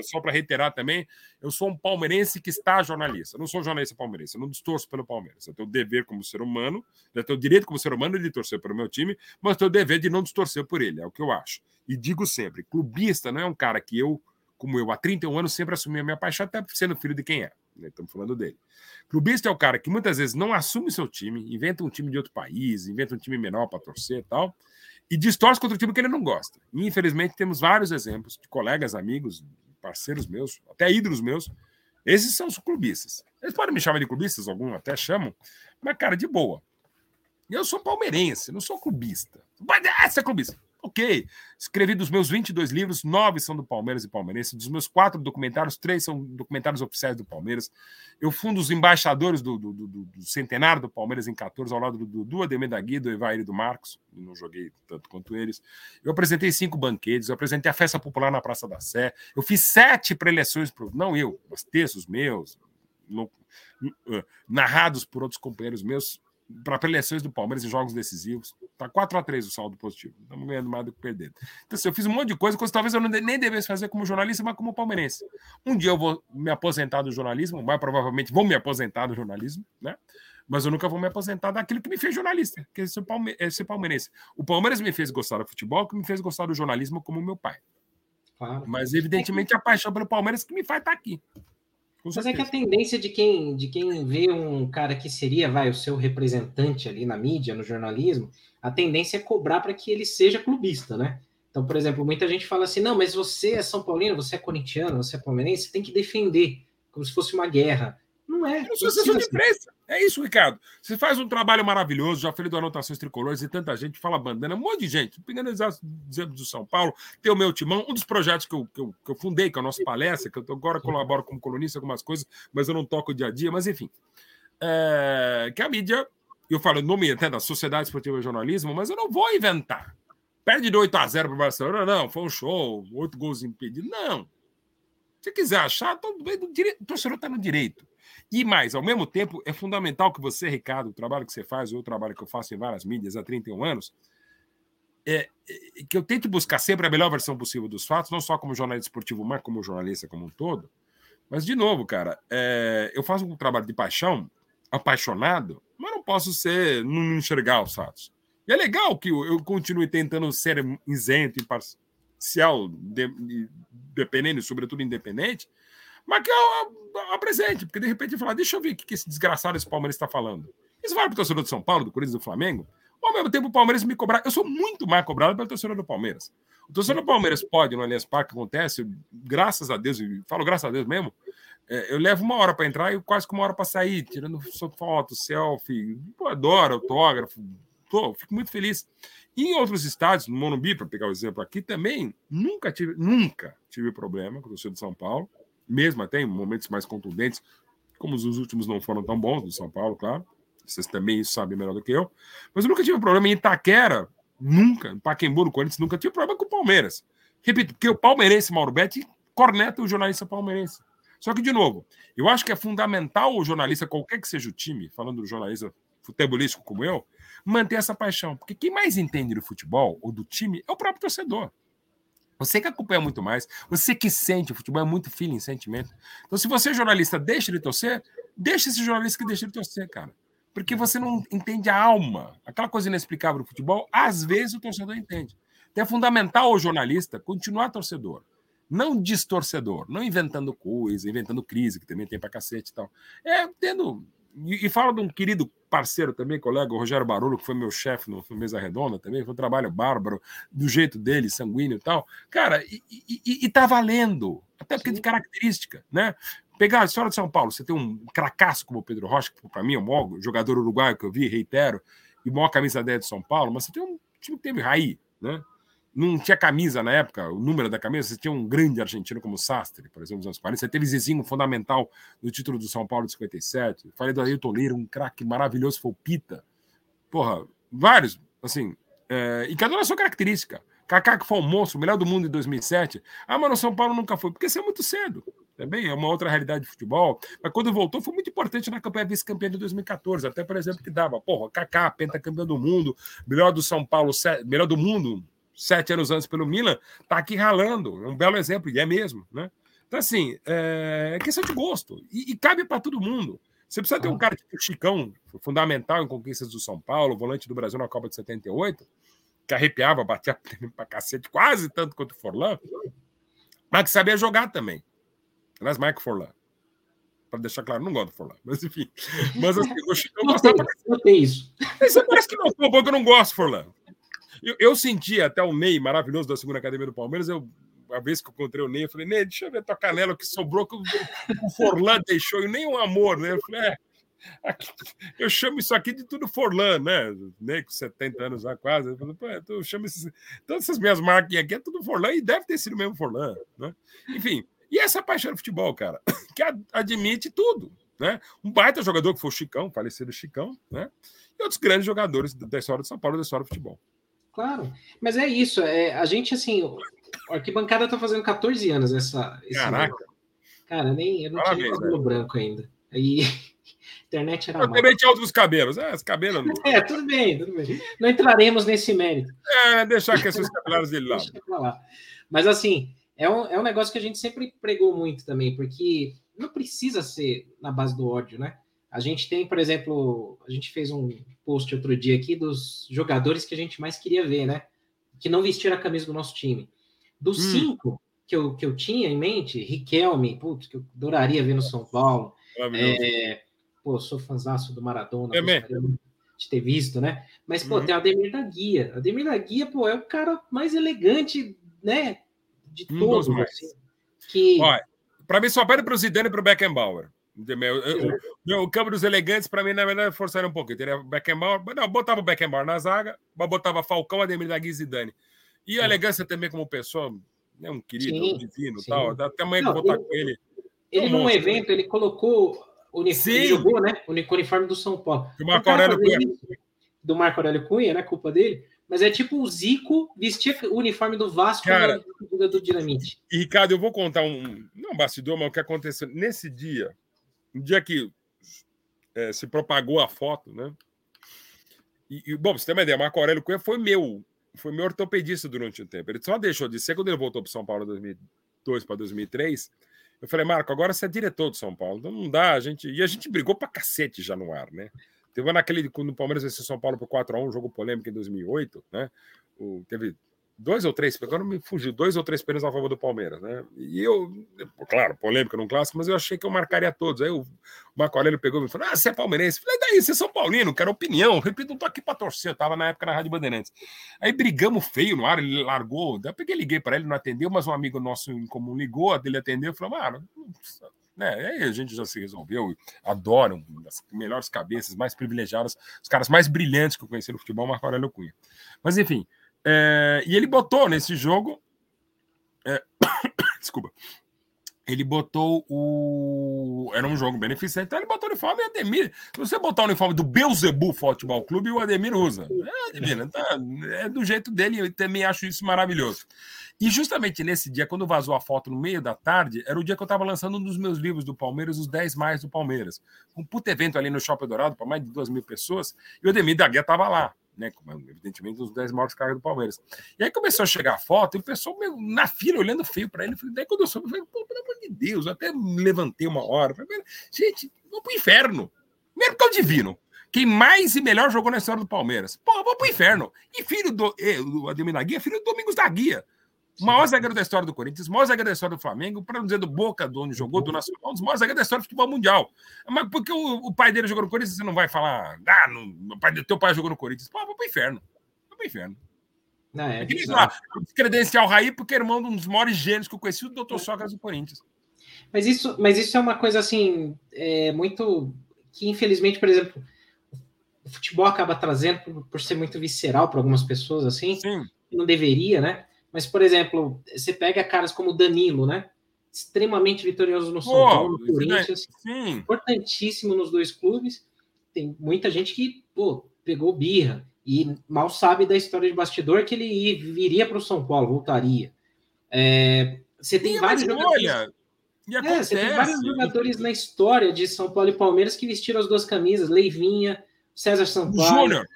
só para reiterar também, eu sou um palmeirense que está jornalista. Eu não sou jornalista palmeirense, eu não distorço pelo Palmeiras. Eu tenho o dever como ser humano, eu tenho o direito como ser humano de torcer pelo meu time, mas tenho o dever de não distorcer por ele, é o que eu acho. E digo sempre, clubista não é um cara que eu, como eu, há 31 anos, sempre assumi a minha paixão, até sendo filho de quem é. Né? Estamos falando dele. Clubista é o cara que muitas vezes não assume seu time, inventa um time de outro país, inventa um time menor para torcer e tal, e distorce contra o time que ele não gosta. E, infelizmente, temos vários exemplos de colegas, amigos, parceiros meus, até ídolos meus. Esses são os clubistas. Eles podem me chamar de clubistas, alguns até chamam, mas, cara, de boa. Eu sou palmeirense, não sou clubista. Mas essa é clubista. Ok. Escrevi dos meus 22 livros, nove são do Palmeiras e Palmeirense. Dos meus quatro documentários, três são documentários oficiais do Palmeiras. Eu fundo os embaixadores do, do, do, do centenário do Palmeiras em 14, ao lado do Dudu, Ademir da Gui, do Evair e do Marcos. não joguei tanto quanto eles. Eu apresentei cinco banquetes, eu apresentei a festa popular na Praça da Sé. Eu fiz sete preleções, pro, não eu, mas textos meus, no, narrados por outros companheiros meus para preleções do Palmeiras em jogos decisivos. Tá 4 a 3 o saldo positivo. Estamos ganhando mais do que perdendo. Então, assim, eu fiz um monte de coisa, coisa que talvez eu nem devesse fazer como jornalista, mas como palmeirense. Um dia eu vou me aposentar do jornalismo, mais provavelmente vou me aposentar do jornalismo, né? Mas eu nunca vou me aposentar daquilo que me fez jornalista, que é ser, palme é ser palmeirense. O Palmeiras me fez gostar do futebol, que me fez gostar do jornalismo como meu pai. Claro. Mas, evidentemente, a paixão pelo Palmeiras que me faz estar aqui. Mas é que a tendência de quem, de quem vê um cara que seria, vai, o seu representante ali na mídia, no jornalismo, a tendência é cobrar para que ele seja clubista, né? Então, por exemplo, muita gente fala assim: não, mas você é São Paulino, você é corintiano, você é palmeirense, tem que defender, como se fosse uma guerra. Não é. Eu sou assessor de imprensa. É isso, Ricardo. Você faz um trabalho maravilhoso, já falei do Anotações Tricolores e tanta gente fala bandana, um monte de gente. Pegando exemplos do São Paulo, tem o meu timão, um dos projetos que eu, que eu, que eu fundei, que é o nosso palestra, que eu agora colaboro como colunista algumas coisas, mas eu não toco o dia a dia, mas enfim. É, que a mídia, eu falo nome até da Sociedade Esportiva e Jornalismo, mas eu não vou inventar. Perde de 8 a 0 para o Barcelona, não, foi um show, oito gols impedidos. Não. Se quiser achar, todo, o torcedor está no direito. E mais, ao mesmo tempo, é fundamental que você, Ricardo, o trabalho que você faz, ou o trabalho que eu faço em várias mídias há 31 anos, é, é, que eu tente buscar sempre a melhor versão possível dos fatos, não só como jornalista esportivo, mas como jornalista como um todo. Mas, de novo, cara, é, eu faço um trabalho de paixão, apaixonado, mas não posso ser, não enxergar os fatos. E é legal que eu, continue tentando ser isento, imparcial, de, dependendo, sobretudo independente, mas que eu apresente, porque de repente falar, deixa eu ver o que esse desgraçado esse Palmeiras está falando. Isso vale para o torcedor de São Paulo, do Corinthians do Flamengo, ou ao mesmo tempo o Palmeiras me cobrar. Eu sou muito mais cobrado pelo torcedor do Palmeiras. O torcedor do Palmeiras pode, no Aliás Parque, acontece, graças a Deus, e falo graças a Deus mesmo, é, eu levo uma hora para entrar e quase que uma hora para sair, tirando foto, selfie. Pô, adoro autógrafo, tô, fico muito feliz. Em outros estados, no Monumbi, para pegar o exemplo aqui, também nunca tive, nunca tive problema com o torcedor de São Paulo mesmo até em momentos mais contundentes, como os últimos não foram tão bons do São Paulo, claro. Vocês também sabem melhor do que eu. Mas eu nunca tive problema em Itaquera, nunca. Em Paquembu, no Corinthians, nunca tive problema com o Palmeiras. Repito, porque o palmeirense Mauro Betti corneta o jornalista palmeirense. Só que, de novo, eu acho que é fundamental o jornalista, qualquer que seja o time, falando do jornalista futebolístico como eu, manter essa paixão. Porque quem mais entende do futebol ou do time é o próprio torcedor. Você que acompanha muito mais, você que sente o futebol, é muito feeling, sentimento. Então, se você é jornalista, deixa ele torcer, deixa esse jornalista que deixa ele torcer, cara. Porque você não entende a alma. Aquela coisa inexplicável do futebol, às vezes o torcedor entende. Então, é fundamental o jornalista continuar torcedor, não distorcedor, não inventando coisa, inventando crise, que também tem pra cacete e tal. É tendo e, e fala de um querido parceiro também, colega, o Rogério Barulho, que foi meu chefe no, no Mesa Redonda também, foi um trabalho bárbaro, do jeito dele, sanguíneo e tal. Cara, e, e, e tá valendo, até porque Sim. de característica, né? Pegar a história de São Paulo, você tem um cracaço como o Pedro Rocha, que para mim é o maior jogador uruguaio que eu vi, reitero, e maior camisa 10 de São Paulo, mas você tem um time que teve Raí, né? Não tinha camisa na época, o número da camisa, você tinha um grande argentino como Sastre, por exemplo, nos anos 40. Você teve Zizinho fundamental no título do São Paulo de 57. Falei do Ailton Lira, um craque maravilhoso, foi o Pita. Porra, vários, assim, é, e cada um a sua característica. Kaká que foi um monstro, o melhor do mundo em 2007. Ah, mas no São Paulo nunca foi, porque isso é muito cedo. Também é uma outra realidade de futebol. Mas quando voltou, foi muito importante na campanha vice-campeã de 2014. Até, por exemplo, que dava, porra, Kaká, pentacampeão do mundo, melhor do São Paulo, melhor do mundo, sete anos antes pelo Milan, tá aqui ralando. É um belo exemplo, e é mesmo, né? Então, assim, é, é questão de gosto. E, e cabe para todo mundo. Você precisa ter um cara tipo Chicão, fundamental em conquistas do São Paulo, volante do Brasil na Copa de 78, que arrepiava, batia pra cacete, quase tanto quanto o Forlan, mas que sabia jogar também. Aliás, Marco Forlan. Para deixar claro, não gosto do Forlan, mas enfim. Mas assim, o Chicão gostava. Não tem isso. Você parece que não, pouco eu não gosto Forlan. Eu, eu senti até o Ney maravilhoso da segunda academia do Palmeiras. Eu, a vez que eu encontrei o Ney, eu falei, Ney, deixa eu ver tua canela que sobrou, que o, Forlan deixou, e nem um amor, né? Eu falei, é. Aqui, eu chamo isso aqui de tudo Forlan, né? Ney com 70 anos já quase. Eu, falei, eu chamo esses, todas essas minhas marquinhas aqui é tudo Forlan e deve ter sido mesmo Forlan, né? Enfim, e essa paixão do futebol, cara, que admite tudo, né? Um baita jogador que foi o Chicão, falecido Chicão, né? E outros grandes jogadores da história de São Paulo da história do futebol. Claro, mas é isso. É, a gente, assim, a arquibancada tá fazendo 14 anos essa. Caraca. Ano. Cara, nem, eu não Parabéns, tinha cabelo branco ainda. Aí internet era. Eu também tinha outros cabelos. É, os cabelos. Não... É, tudo bem, tudo bem. Não entraremos nesse mérito. É, deixar que esses cabelos dele lá. lá. Mas assim, é um, é um negócio que a gente sempre pregou muito também, porque não precisa ser na base do ódio, né? A gente tem, por exemplo, a gente fez um post outro dia aqui dos jogadores que a gente mais queria ver, né? Que não vestiram a camisa do nosso time. Dos hum. cinco que eu, que eu tinha em mente, Riquelme, putz, que eu adoraria ver no São Paulo. É, pô, sou fãzaço do Maradona, de ter visto, né? Mas, pô, uhum. tem o Ademir da Guia. Ademir da Guia, pô, é o cara mais elegante, né? De um todos. Assim, que... Olha, pra mim só perde pro Zidane e pro Beckenbauer. O, o campo dos elegantes, para mim, na verdade, forçaram um pouco. Teria Beckenbauer, não, botava o Beckenbauer na zaga, botava Falcão, Ademir da Guiz e Dani. E a elegância também, como pessoa, né, um querido, sim, um divino sim. tal. Dá até amanhã que botar com ele. Ele, um num monstro. evento, ele colocou o uniforme, jogou, né? O uniforme do São Paulo. Do Marco Aurélio Cunha. Do Marco Aurélio Cunha, né? Culpa dele. Mas é tipo o Zico vestia o uniforme do Vasco Cara, do Dinamite. E, Ricardo, eu vou contar um. Não um bastidor, mas o que aconteceu nesse dia no dia que é, se propagou a foto, né? E, e, bom, você tem uma ideia, Marco Aurélio Cunha foi meu, foi meu ortopedista durante um tempo. Ele só deixou de ser quando ele voltou para São Paulo em 2002 para 2003. Eu falei, Marco, agora você é diretor do São Paulo, então não dá, a gente. E a gente brigou para cacete já no ar, né? Teve naquele, quando o Palmeiras venceu São Paulo por 4x1, um jogo polêmico em 2008, né? O, teve dois ou três, agora me fugiu, dois ou três pênaltis a favor do Palmeiras, né? E eu, claro, polêmica no clássico, mas eu achei que eu marcaria todos. Aí o Marco Aurélio pegou e me falou: Ah, você é palmeirense? Falei, daí, você é São Paulino, quero opinião. Repito, não tô aqui para torcer, eu tava na época na Rádio Bandeirantes. Aí brigamos feio no ar, ele largou. Daí eu peguei, liguei para ele, não atendeu, mas um amigo nosso em comum ligou, ele atendeu e falou: Mano, né? Aí a gente já se resolveu, adoram as melhores cabeças, mais privilegiadas, os caras mais brilhantes que eu conheci no futebol, Marco Aurélio Cunha. Mas enfim. É, e ele botou nesse jogo. É, desculpa. Ele botou o. Era um jogo beneficente, então ele botou o uniforme e Ademir. Se você botar o uniforme do Beuzebu Futebol Clube, o Ademir usa. É, Ademir, tá, é do jeito dele, eu também acho isso maravilhoso. E justamente nesse dia, quando vazou a foto no meio da tarde, era o dia que eu estava lançando um dos meus livros do Palmeiras, Os 10 Mais do Palmeiras. Um puto evento ali no Shopping Dourado, para mais de duas mil pessoas, e o Ademir da Guia estava lá né? Evidentemente, os 10 maiores caras do Palmeiras. E aí começou a chegar a foto, e o pessoal na fila olhando feio para ele. Daí quando eu soube, eu falei, pô, pelo amor de Deus, eu até me levantei uma hora. Falei, gente, vamos pro inferno. Primeiro porque é o divino. Quem mais e melhor jogou na história do Palmeiras. Pô, vamos pro inferno. E filho do. Eh, o Ademir da Guia, filho do Domingos da Guia. O maior zagueiro da história do Corinthians, o maior zagueiro da história do Flamengo, para não dizer do Boca, do onde jogou, do Nacional, um dos maiores zagueiros da história do futebol mundial. Mas porque o, o, pai dele jogou no Corinthians, você não vai falar, ah, não, pai, teu pai jogou no Corinthians. Pô, vou pro inferno. Vou pro inferno. Não, é, é lá, credencial Raí, porque é irmão de um dos maiores gênios que eu conheci, o doutor Sócrates do Corinthians. Mas isso, mas isso é uma coisa assim, é, muito. que infelizmente, por exemplo, o futebol acaba trazendo por, por ser muito visceral para algumas pessoas, assim. Sim. Não deveria, né? Mas, por exemplo, você pega caras como Danilo, né? Extremamente vitorioso no São Paulo, no Corinthians, sim. importantíssimo nos dois clubes. Tem muita gente que pô, pegou birra e mal sabe da história de bastidor que ele viria para o São Paulo, voltaria. É, você tem vários jogadores. Olha, é, você tem vários jogadores na história de São Paulo e Palmeiras que vestiram as duas camisas, Leivinha, César Sampaio. Júnior.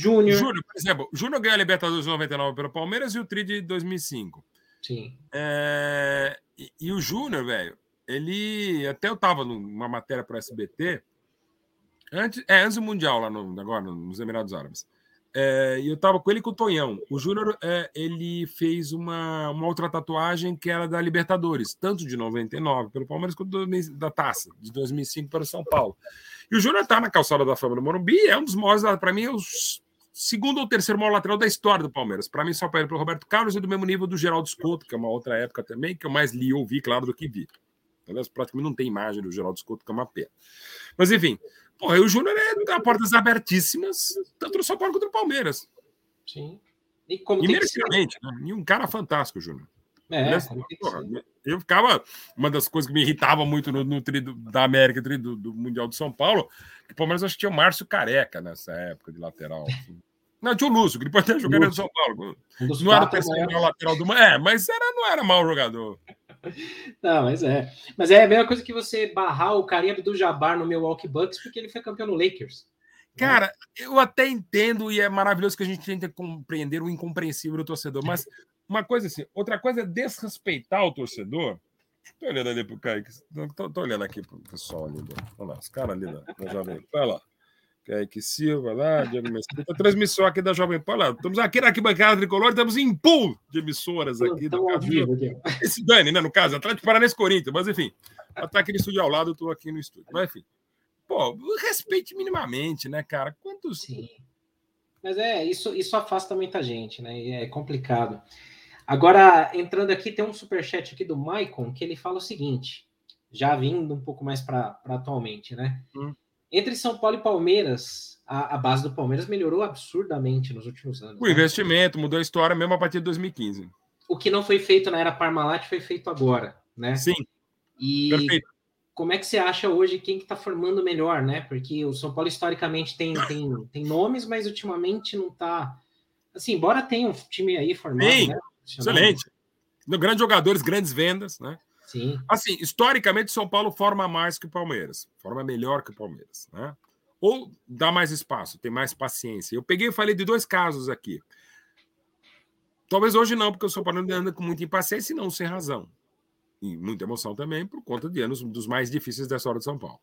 Júnior. Júnior, por exemplo, Júnior ganhou a Libertadores 99 pelo Palmeiras e o Tri de 2005. Sim. É, e, e, o Júnior, velho, ele. Até eu tava numa matéria para o SBT, antes, é, antes do Mundial, lá no, agora, nos Emirados Árabes. É, e eu tava com ele e com o Tonhão. O Júnior, é, ele fez uma, uma outra tatuagem que era da Libertadores, tanto de 99 pelo Palmeiras quanto da Taça, de 2005 para o São Paulo. E o Júnior tá na calçada da fama do Morumbi, é um dos maiores, para mim, é o segundo ou terceiro maior lateral da história do Palmeiras. Para mim, só para o Roberto Carlos e do mesmo nível do Geraldo Scotto, que é uma outra época também, que eu mais li e ouvi, claro, do que vi. Aliás, praticamente não tem imagem do Geraldo Scotto, que é uma pena. Mas, enfim, Porra, o Júnior é portas abertíssimas, tanto no São Paulo quanto no Palmeiras. Sim. E como e merecidamente, né? E um cara fantástico, Júnior. É, porra, eu ficava. Uma das coisas que me irritava muito no, no tri do, da América, tri do, do, Mundial de São Paulo, que o Palmeiras acho que tinha o Márcio Careca nessa época de lateral. Assim. Não, tinha o Lúcio, que depois até jogando no São Paulo. Não era o terceiro lateral do. É, mas era, não era mau jogador. Não, mas é. Mas é a mesma coisa que você barrar o Karim do Jabbar no Milwaukee Bucks porque ele foi campeão no Lakers. Cara, eu até entendo e é maravilhoso que a gente tenta compreender o incompreensível do torcedor, mas uma coisa assim, outra coisa é desrespeitar o torcedor. Tô olhando ali pro Kaique, tô, tô olhando aqui pro pessoal ali, olha lá, os caras ali da, da Jovem Olha lá. Kaique Silva lá, Diego Mesquita, transmissão aqui da Jovem Pan. Lá. Estamos aqui na arquibancada tricolor, estamos em pool de emissoras aqui. Do vivo aqui. Esse Dani, né, no caso, Atlético Paranense Corinthians, mas enfim, tá aqui no estúdio ao lado, eu estou aqui no estúdio. Mas enfim, pô, respeite minimamente, né, cara? Quantos. Sim. Mas é, isso, isso afasta muita gente, né? E é complicado. Agora, entrando aqui, tem um superchat aqui do Maicon que ele fala o seguinte, já vindo um pouco mais para atualmente, né? Hum. Entre São Paulo e Palmeiras, a, a, base do Palmeiras melhorou absurdamente nos últimos anos. O né? investimento mudou a história mesmo a partir de 2015. O que não foi feito na era Parmalat foi feito agora, né? Sim. E Perfeito. como é que você acha hoje quem que está formando melhor, né? Porque o São Paulo historicamente tem, tem, tem nomes, mas ultimamente não está. Assim, embora tenha um time aí formado. Sim, né? excelente. Grandes jogadores, grandes vendas, né? Sim. Assim, historicamente, São Paulo forma mais que o Palmeiras, forma melhor que o Palmeiras, né? Ou dá mais espaço, tem mais paciência. Eu peguei e falei de dois casos aqui. Talvez hoje não, porque o São Paulo anda com muita impaciência e não sem razão. E muita emoção também, por conta de anos dos mais difíceis da história de São Paulo.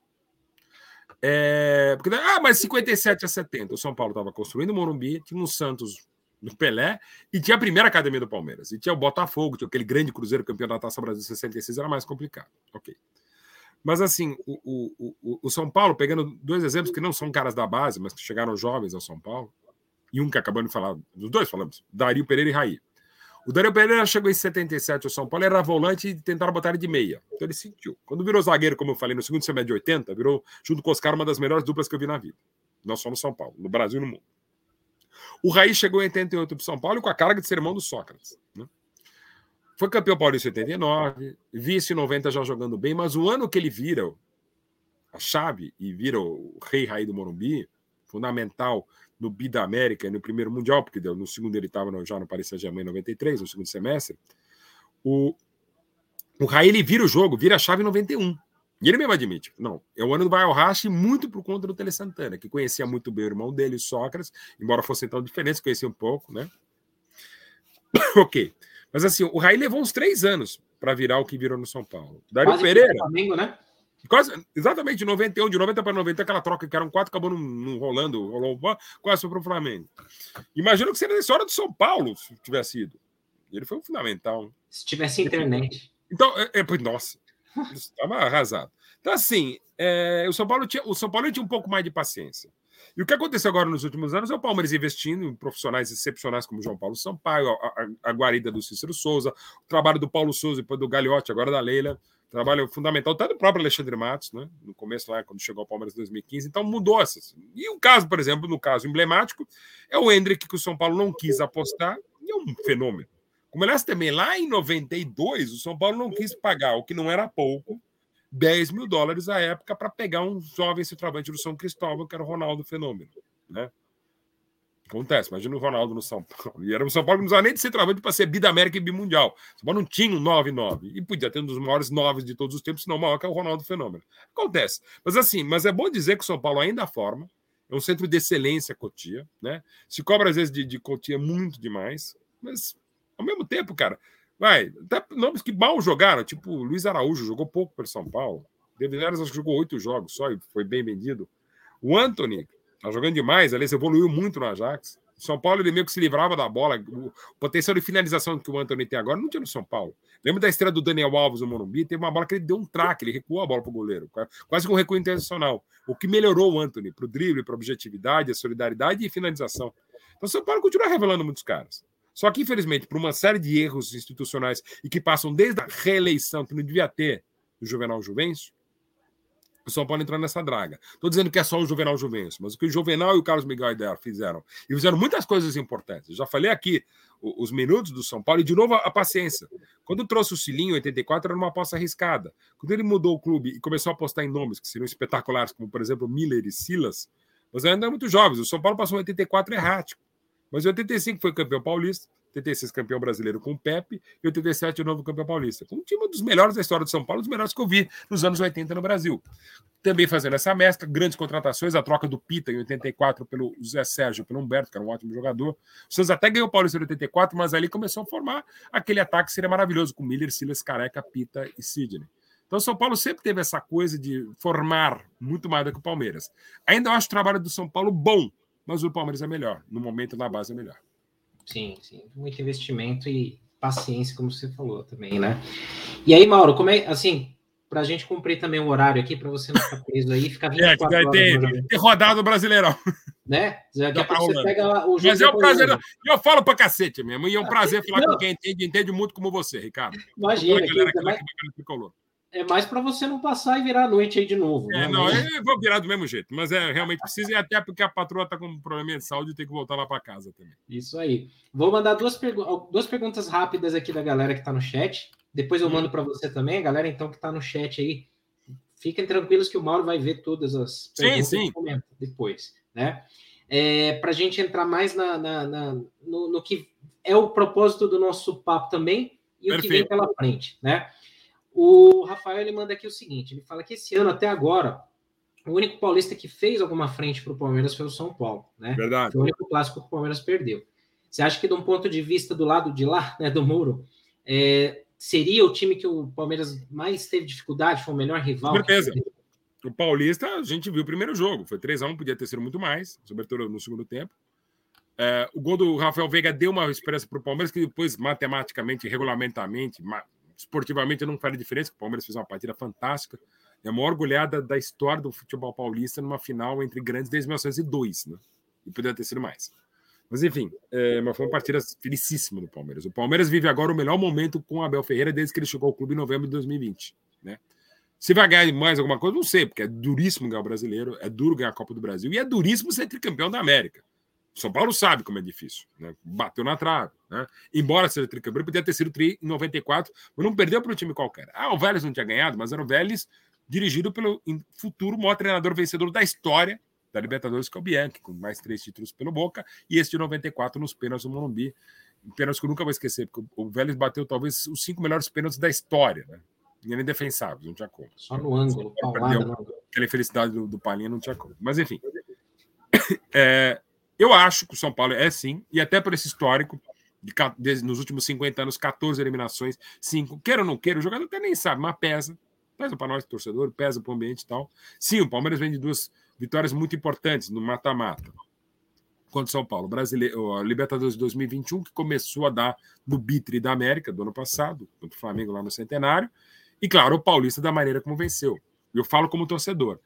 É, porque, ah, mas 57 a 70, o São Paulo estava construindo o Morumbi, tinha um Santos do Pelé, e tinha a primeira academia do Palmeiras. E tinha o Botafogo, tinha aquele grande Cruzeiro campeão da Taça Brasil 66, era mais complicado. Ok. Mas assim, o, o, o, São Paulo, pegando dois exemplos que não são caras da base, mas que chegaram jovens ao São Paulo, e um que acabou de falar, dos dois falamos, Dario Pereira e Raí. O Dario Pereira chegou em 77 ao São Paulo, era volante e tentaram botar ele de meia. Então ele sentiu. Quando virou zagueiro, como eu falei, no segundo semestre de 80, virou, junto com os caras, uma das melhores duplas que eu vi na vida. Não só no São Paulo, no Brasil e no mundo. O Raí chegou em 88 para São Paulo com a carga de ser irmão do Sócrates. Né? Foi campeão paulista em 89, vice em 90 já jogando bem, mas o ano que ele vira a chave e vira o rei Raí do Morumbi, fundamental no Bi da América e no primeiro Mundial, porque no segundo ele estava já no Paris Saint-Germain em 93, no segundo semestre. O, o Raí ele vira o jogo, vira a chave em 91. E ele mesmo admite, não, é o ano do Baiohashi muito por conta do Tele Santana, que conhecia muito bem o irmão dele, o Sócrates, embora fossem tão diferentes, conhecia um pouco, né? ok. Mas assim, o Raí levou uns três anos para virar o que virou no São Paulo. Dário Quase Pereira. Flamengo, né? Quase, exatamente, de 91, de 90 para 90, aquela troca que eram quatro, acabou não, não rolando, rolou quase para o Flamengo. Imagina que seria nessa hora do São Paulo, se tivesse sido. Ele foi um fundamental. Se tivesse internet. Então, é, é, nossa, Estava arrasado. Então, assim, é, o, São Paulo tinha, o São Paulo tinha um pouco mais de paciência. E o que aconteceu agora nos últimos anos é o Palmeiras investindo em profissionais excepcionais como João Paulo Sampaio, a, a, a guarida do Cícero Souza, o trabalho do Paulo Souza, depois do Gagliotti, agora da Leila, trabalho fundamental, até do próprio Alexandre Matos, né? no começo lá, quando chegou ao Palmeiras em 2015. Então mudou essas. E o caso, por exemplo, no caso emblemático, é o Hendrick, que o São Paulo não quis apostar, e é um fenômeno Aliás também lá em 92, o São Paulo não quis pagar, o que não era pouco, 10 mil dólares à época para pegar um jovem centroavante do São Cristóvão, que era o Ronaldo Fenômeno. Né? Acontece, imagina o Ronaldo no São Paulo. E era o São Paulo que não precisava nem de centroavante para ser bi da América e bimundial. O São Paulo não tinha um 9-9. E podia ter um dos maiores 9 de todos os tempos, se não maior que é o Ronaldo Fenômeno. Acontece. Mas assim, mas é bom dizer que o São Paulo ainda forma. É um centro de excelência Cotia, né? Se cobra às vezes de, de Cotia muito demais, mas ao mesmo tempo, cara, vai, até nomes que mal jogaram, tipo Luiz Araújo jogou pouco pelo São Paulo. David Neres acho que jogou oito jogos só e foi bem vendido. O Anthony, Tá jogando demais, aliás, evoluiu muito no Ajax. São Paulo ele meio que se livrava da bola. O potencial de finalização que o Antônio tem agora não tinha no São Paulo. Lembra da estreia do Daniel Alves no Morumbi? Teve uma bola que ele deu um traque, ele recuou a bola para o goleiro, quase com um recuo intencional. O que melhorou o Anthony para drible, para objetividade, a solidariedade e finalização. Então São Paulo continua revelando muitos caras. Só que, infelizmente, por uma série de erros institucionais e que passam desde a reeleição, que não devia ter do Juvenal Juvencio, o São Paulo entrou nessa draga. Estou dizendo que é só o Juvenal Juvencio, mas o que o Juvenal e o Carlos Miguel fizeram, e fizeram muitas coisas importantes. Eu já falei aqui os minutos do São Paulo, e de novo a, paciência. Quando trouxe o Cilinho em 84, era uma aposta arriscada. Quando ele mudou o clube e começou a apostar em nomes que seriam espetaculares, como por exemplo Miller e Silas, mas ainda muito jovens. O São Paulo passou em 84 errático. Mas em 85 foi campeão paulista, 86 campeão brasileiro com o Pepe e 87 o novo campeão paulista. Com um time dos melhores da história do São Paulo, dos melhores que eu vi nos anos 80 no Brasil. Também fazendo essa mescla, grandes contratações, a troca do Pita em 84 pelo Zé Sérgio, pelo Humberto, que era um ótimo jogador. O Santos até ganhou o Paulista em 84, mas ali começou a formar aquele ataque que seria maravilhoso com Miller, Silas, Careca, Pita e Sidney. Então, São Paulo sempre teve essa coisa de formar muito mais do que o Palmeiras. Ainda acho o trabalho do São Paulo bom, mas o Palmeiras é melhor. No momento, na base é melhor. Sim, sim. Muito investimento e paciência, como você falou também, né? E aí, Mauro, como é assim, para a gente cumprir também o horário aqui, para você não ficar preso aí, ficar 24 é, vai ter, ter rodado o Brasileirão. Né? Daqui a tá pouco você pega o jogo. Mas é um prazer. Eu falo para cacete mesmo. E é um prazer falar não. com quem entende, entende muito como você, Ricardo. Imagina. Que, que, que, é mais para você não passar e virar a noite aí de novo. É, né? não, eu vou virar do mesmo jeito, mas é realmente precisa, e até porque a patroa está com um problema de saúde e tem que voltar lá para casa também. Isso aí. Vou mandar duas, pergu duas perguntas rápidas aqui da galera que está no chat. Depois eu hum. mando para você também, a galera então que está no chat aí. Fiquem tranquilos que o Mauro vai ver todas as perguntas sim, sim. depois, né? É, para a gente entrar mais na, na, na no, no, que é o propósito do nosso papo também e Perfeito. o que vem pela frente, né? O Rafael ele manda aqui o seguinte: ele fala que esse ano, até agora, o único paulista que fez alguma frente para o Palmeiras foi o São Paulo, né? Verdade. Foi o único clássico que o Palmeiras perdeu. Você acha que, de um ponto de vista do lado de lá, né, do muro, é, seria o time que o Palmeiras mais teve dificuldade, foi o melhor rival? Com certeza. O Paulista, a gente viu o primeiro jogo, foi 3x1, podia ter sido muito mais, sobretudo no segundo tempo. É, o gol do Rafael Veiga deu uma esperança para o Palmeiras, que depois, matematicamente, regulamentamente, esportivamente não faz diferença, o Palmeiras fez uma partida fantástica. É a maior goleada da história do futebol paulista numa final entre grandes desde 1902, né? E poderia ter sido mais. Mas enfim, é, mas foi uma partida felicíssima do Palmeiras. O Palmeiras vive agora o melhor momento com o Abel Ferreira desde que ele chegou ao clube em novembro de 2020, né? Se vai ganhar mais alguma coisa, não sei, porque é duríssimo ganhar o brasileiro, é duro ganhar a Copa do Brasil e é duríssimo ser tricampeão da América. São Paulo sabe como é difícil, né? bateu na trave. Né? Embora seja tricampeão, podia ter sido tri em 94, mas não perdeu para um time qualquer. Ah, o Vélez não tinha ganhado, mas era o Vélez dirigido pelo futuro maior treinador vencedor da história da Libertadores, que é o Bianchi, com mais três títulos pelo Boca, e esse de 94 nos pênaltis do Morumbi. Pênaltis que eu nunca vou esquecer, porque o Vélez bateu talvez os cinco melhores pênaltis da história, né? E era indefensável, não tinha como. Só no ângulo, paulada, Aquela felicidade do, do Palinha não tinha como. Mas enfim. É, eu acho que o São Paulo é sim, e até por esse histórico, de, de, nos últimos 50 anos, 14 eliminações, 5. Queira ou não queira, o jogador até nem sabe, mas pesa. Pesa para nós, torcedor, pesa para o ambiente e tal. Sim, o Palmeiras vem de duas vitórias muito importantes no mata-mata contra o São Paulo. Brasileiro, a Libertadores de 2021, que começou a dar no Bitre da América do ano passado, contra o Flamengo lá no Centenário. E, claro, o Paulista da maneira como venceu. Eu falo como torcedor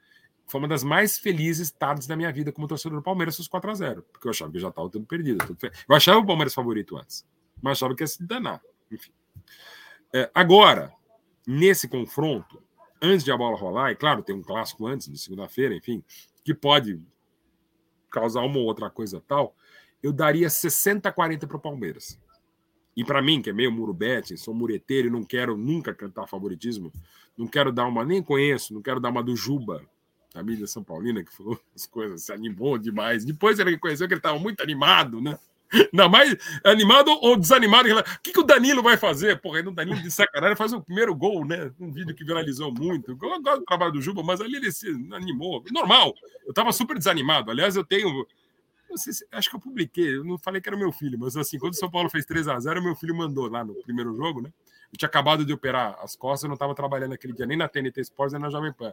foi uma das mais felizes tardes da minha vida como torcedor do Palmeiras, os 4 a 0 porque eu achava que já estava tudo perdido. Tudo eu achava o Palmeiras favorito antes, mas achava que ia se danar. Enfim. É, agora, nesse confronto, antes de a bola rolar, e claro, tem um clássico antes, de segunda-feira, enfim, que pode causar uma ou outra coisa tal, eu daria 60 a 40 para o Palmeiras. e para mim, que é meio murubete, sou mureteiro e não quero nunca cantar favoritismo, não quero dar uma, nem conheço, não quero dar uma do Juba, a mídia São Paulina, que falou as coisas, se animou demais. Depois ele reconheceu que ele estava muito animado, né? Não, mais animado ou desanimado. O que, que o Danilo vai fazer? Porra, o Danilo de sacanagem faz o primeiro gol, né? Um vídeo que viralizou muito. Eu gosto do trabalho do Juba, mas ali ele se animou. Normal. Eu tava super desanimado. Aliás, eu tenho. Se, acho que eu publiquei, eu não falei que era meu filho, mas assim, quando o São Paulo fez 3 a 0 meu filho mandou lá no primeiro jogo, né? Eu tinha acabado de operar as costas, eu não estava trabalhando aquele dia nem na TNT Sports nem na Jovem Pan.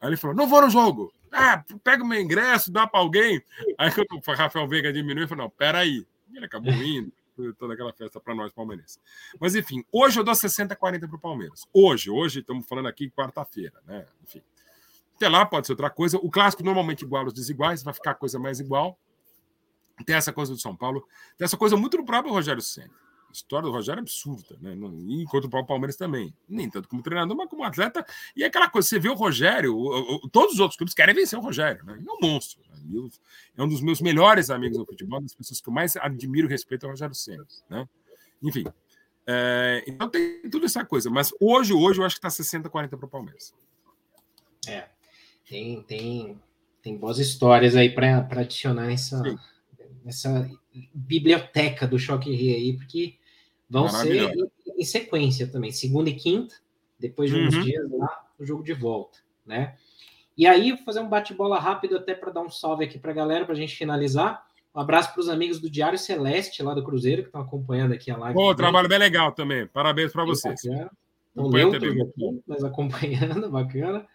Aí ele falou: não vou no jogo. Ah, pega o meu ingresso, dá para alguém. Aí quando o Rafael Veiga diminuiu, ele falou: não, peraí. Ele acabou indo, toda aquela festa para nós palmeirenses. Mas enfim, hoje eu dou 60-40 para o Palmeiras. Hoje, hoje, estamos falando aqui quarta-feira, né? Enfim. Até lá pode ser outra coisa. O clássico normalmente igual os desiguais, vai ficar a coisa mais igual. Tem essa coisa do São Paulo, tem essa coisa muito do próprio Rogério Senna. História do Rogério é absurda, né? E enquanto o Palmeiras também. Nem tanto como treinador, mas como atleta. E é aquela coisa, você vê o Rogério, o, o, todos os outros clubes querem vencer o Rogério, né? Ele é um monstro. Né? Eu, é um dos meus melhores amigos no futebol, das pessoas que eu mais admiro e respeito é o Rogério Senna, né? Enfim. É, então tem tudo essa coisa. Mas hoje, hoje, eu acho que está 60-40 para o Palmeiras. É. Tem, tem, tem boas histórias aí para adicionar nessa, nessa biblioteca do Choque Rio aí, porque vão ser em, em, sequência também, segunda e quinta, depois de uns uhum. dias lá, o jogo de volta, né? E aí, vou fazer um bate-bola rápido até para dar um salve aqui para a galera, para a gente finalizar. Um abraço para os amigos do Diário Celeste, lá do Cruzeiro, que estão acompanhando aqui a live. Pô, trabalho bem legal também. Parabéns para vocês. Não neutros aqui, mas acompanhando, bacana.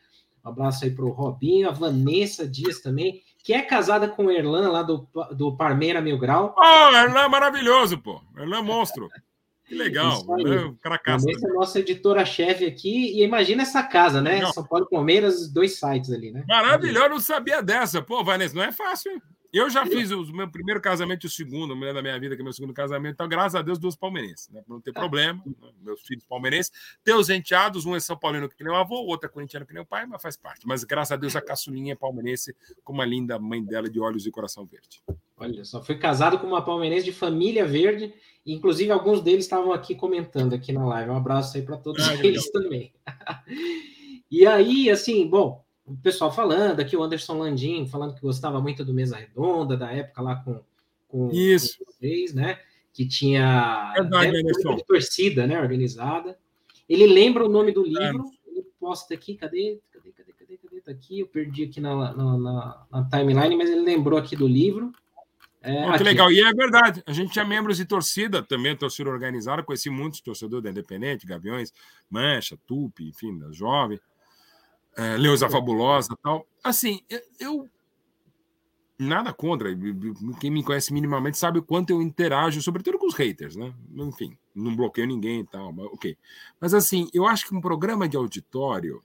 Um abraço aí para o Robinho, a Vanessa Dias também que é casada com o Erlan lá do, do Parmeira Mil Grau. Oh, Erlan é maravilhoso, pô. Erlan é monstro. Que legal. Erlan, cara Essa é a nossa editora-chefe aqui. E imagina essa casa, né? São Paulo Palmeiras, dois sites ali, né? Maravilhoso, não sabia dessa. Pô, Vanessa, não é fácil, hein? Eu já fiz o meu primeiro casamento e o segundo, mulher da minha vida, que é meu segundo casamento. Então, graças a Deus, duas palmeirenses, né? Não ter ah. problema. Né? Meus filhos palmeirenses. Teus enteados, um é São Paulino que nem o avô, o outro é corintiano que nem o pai, mas faz parte. Mas graças a Deus, a caçulinha é palmeirense, com uma linda mãe dela de olhos e coração verde. Olha só, foi casado com uma palmeirense de família verde. Inclusive, alguns deles estavam aqui comentando aqui na live. Um abraço aí para todos ah, eles legal. também. e aí, assim, bom, o pessoal falando, aqui o Anderson Landim falando que gostava muito do Mesa Redonda, da época lá com, com, Isso. com vocês, né? Que tinha Verdade, de torcida né, organizada. Ele lembra o nome do livro, é. ele posta aqui, cadê? Cadê, cadê, cadê, cadê? Tá aqui, eu perdi aqui na, na, na, na timeline, mas ele lembrou aqui do livro. É, oh, que legal, e é verdade, a gente tinha membros de torcida também, torcida organizada, conheci muitos torcedores da Independente, Gaviões, Mancha, Tupi, enfim, da Jovem é, Leusa Fabulosa tal. Assim, eu. Nada contra. Quem me conhece minimamente sabe o quanto eu interajo, sobretudo com os haters, né? Enfim, não bloqueio ninguém e tal, mas ok. Mas assim, eu acho que um programa de auditório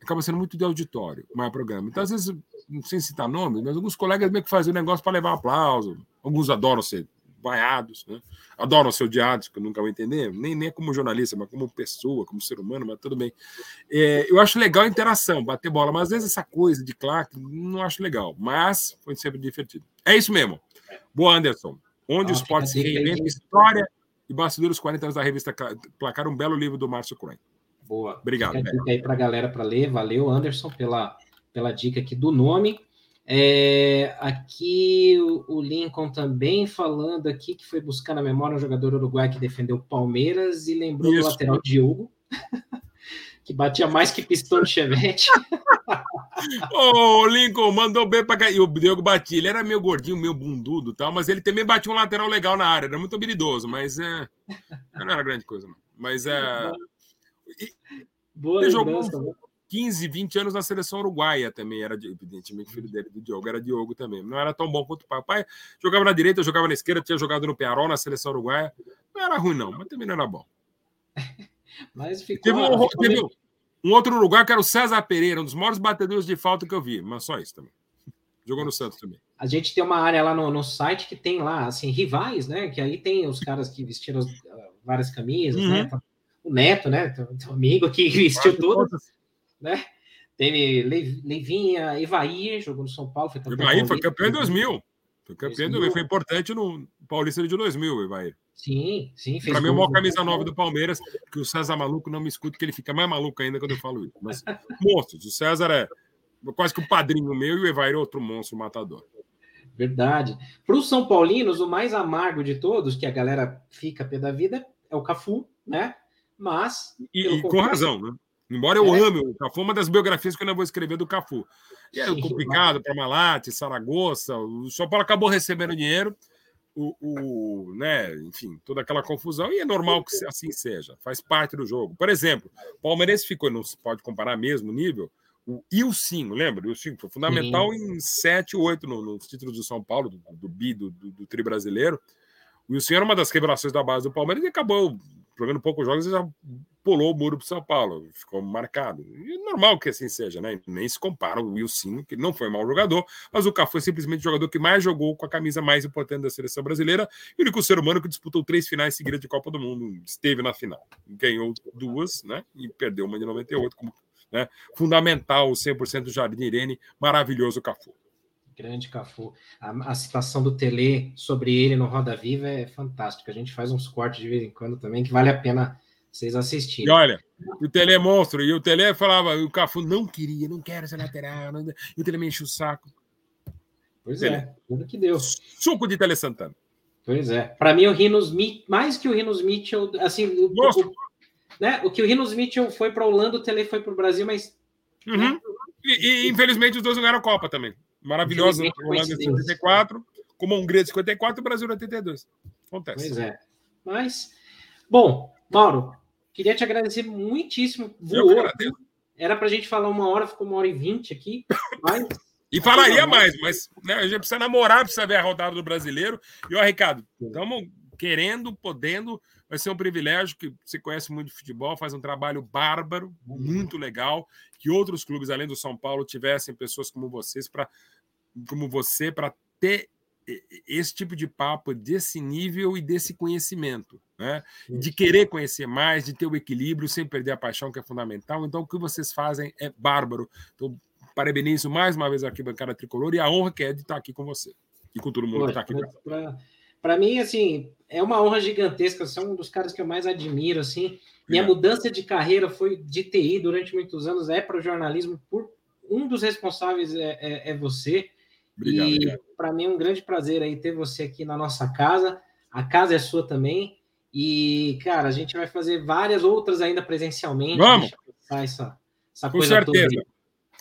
acaba sendo muito de auditório, não é programa. Então, às vezes, sem citar nomes, mas alguns colegas meio que fazem o negócio para levar aplauso. Alguns adoram ser vaiados, né? adoram ser odiados, que eu nunca vou entender, nem, nem como jornalista, mas como pessoa, como ser humano, mas tudo bem. É, eu acho legal a interação, bater bola, mas às vezes essa coisa de claque não acho legal, mas foi sempre divertido. É isso mesmo. Boa, Anderson. Onde os esporte se reinventa, história e bastidores 40 anos da revista Placar, um belo livro do Márcio Coen. Boa. Obrigado. Fica aí para a galera para ler. Valeu, Anderson, pela, pela dica aqui do nome. É, aqui o, o, Lincoln também falando aqui que foi buscar na memória um jogador uruguai que defendeu o Palmeiras e lembrou Isso. do lateral Diogo, que batia mais que pistão de chevette. Ô, Lincoln, mandou bem para cá. E o Diogo batia, ele era meio gordinho, meio bundudo tal, mas ele também batia um lateral legal na área, era muito habilidoso, mas é, não era grande coisa, não. Mas é. Boa ele jogou, né? 15, 20 anos na seleção uruguaia também. Era, evidentemente, filho dele, do Diogo, era Diogo também. Não era tão bom quanto o pai. O pai jogava na direita, jogava na esquerda, tinha jogado no Pearol, na seleção uruguaia. Não era ruim, não, mas também não era bom. Mas ficou. Teve um, teve um outro uruguaio que era o César Pereira, um dos maiores batedores de falta que eu vi, mas só isso também. Jogou no Santos também. A gente tem uma área lá no, no site que tem lá, assim, rivais, né? Que aí tem os caras que vestiram as, uh, várias camisas, né? uhum. né? O Neto, né? Teu, teu amigo que vestiu tudo né? Teve Leivinha, Evair, jogou no São Paulo, foi campeão. Foi campeão em 2000. Foi campeão 2000. foi importante no Paulista de 2000, Evair. Sim, sim. Para mim, é uma camisa nova do Palmeiras, que o César maluco não me escuta, que ele fica mais maluco ainda quando eu falo isso. Mas, monstros, o César é quase que o um padrinho meu e o Evair é outro monstro matador. Verdade. Para os São Paulinos, o mais amargo de todos, que a galera fica pé da vida, é o Cafu, né? Mas. E, e com razão, né? Embora eu é. ame o Cafu, uma das biografias que eu ainda vou escrever do Cafu. E é complicado para Malate, Saragossa. O São Paulo acabou recebendo dinheiro, o, o, né, enfim, toda aquela confusão, e é normal que assim seja, faz parte do jogo. Por exemplo, o Palmeirense ficou, não se pode comparar mesmo nível, o Ilcinho, lembra? O Ilcinho foi fundamental Sim. em 7, 8 nos no títulos do São Paulo, do, do BI, do, do, do Tri brasileiro. O Ilcinho era uma das revelações da base do Palmeiras e acabou jogando poucos jogos e já pulou o muro para São Paulo, ficou marcado. E é normal que assim seja, né? Nem se compara o Wilson, que não foi mau jogador, mas o Cafu foi simplesmente o jogador que mais jogou com a camisa mais importante da seleção brasileira e o único ser humano que disputou três finais seguidas de Copa do Mundo, esteve na final. Ganhou duas, né? E perdeu uma de 98, como né? fundamental, o 100% Jardim Irene, maravilhoso Cafu. Grande Cafu. A, a, citação do Tele sobre ele no Roda Viva é fantástica. A gente faz uns cortes de vez em quando também, que vale a pena vocês assistirem. E olha, o Tele é monstro, e o Tele falava, o Cafu não queria, não quero ser lateral, não... e o Tele me enche o saco. Pois Tele. é, tudo que deu. Suco de Tele Santana. Pois é. Para mim, o Rinos mais que o Rinos Mitchell, assim, o, o, né, o que o Rinos Mitchell foi para a Holanda, o Tele foi para o Brasil, mas. Uhum. Né? E, e, infelizmente os dois não ganharam a Copa também. Maravilhosa Holanda em 54, como a Hungria de 54 e o Brasil em 82. Acontece. Pois é. Mas, bom, Mauro, queria te agradecer muitíssimo. Voou. Era para a gente falar uma hora, ficou uma hora e vinte aqui. Mas... E falaria mais, mas né, a gente precisa namorar, precisa ver a rodada do brasileiro. E, ó, Ricardo, estamos querendo, podendo. Vai ser um privilégio que você conhece muito de futebol, faz um trabalho bárbaro, muito legal. Que outros clubes, além do São Paulo, tivessem pessoas como vocês para como você para ter esse tipo de papo desse nível e desse conhecimento, né? De querer conhecer mais, de ter o equilíbrio sem perder a paixão que é fundamental. Então, o que vocês fazem é bárbaro. Então, parabenizo mais uma vez aqui bancada tricolor e a honra que é de estar aqui com você e com todo mundo que está aqui. Para mim, assim, é uma honra gigantesca. Você é um dos caras que eu mais admiro, assim. Minha é. mudança de carreira foi de TI durante muitos anos, é para o jornalismo. Por um dos responsáveis é, é, é você. Obrigado, e para mim é um grande prazer aí ter você aqui na nossa casa. A casa é sua também. E, cara, a gente vai fazer várias outras ainda presencialmente. Vamos! Essa, essa com certeza.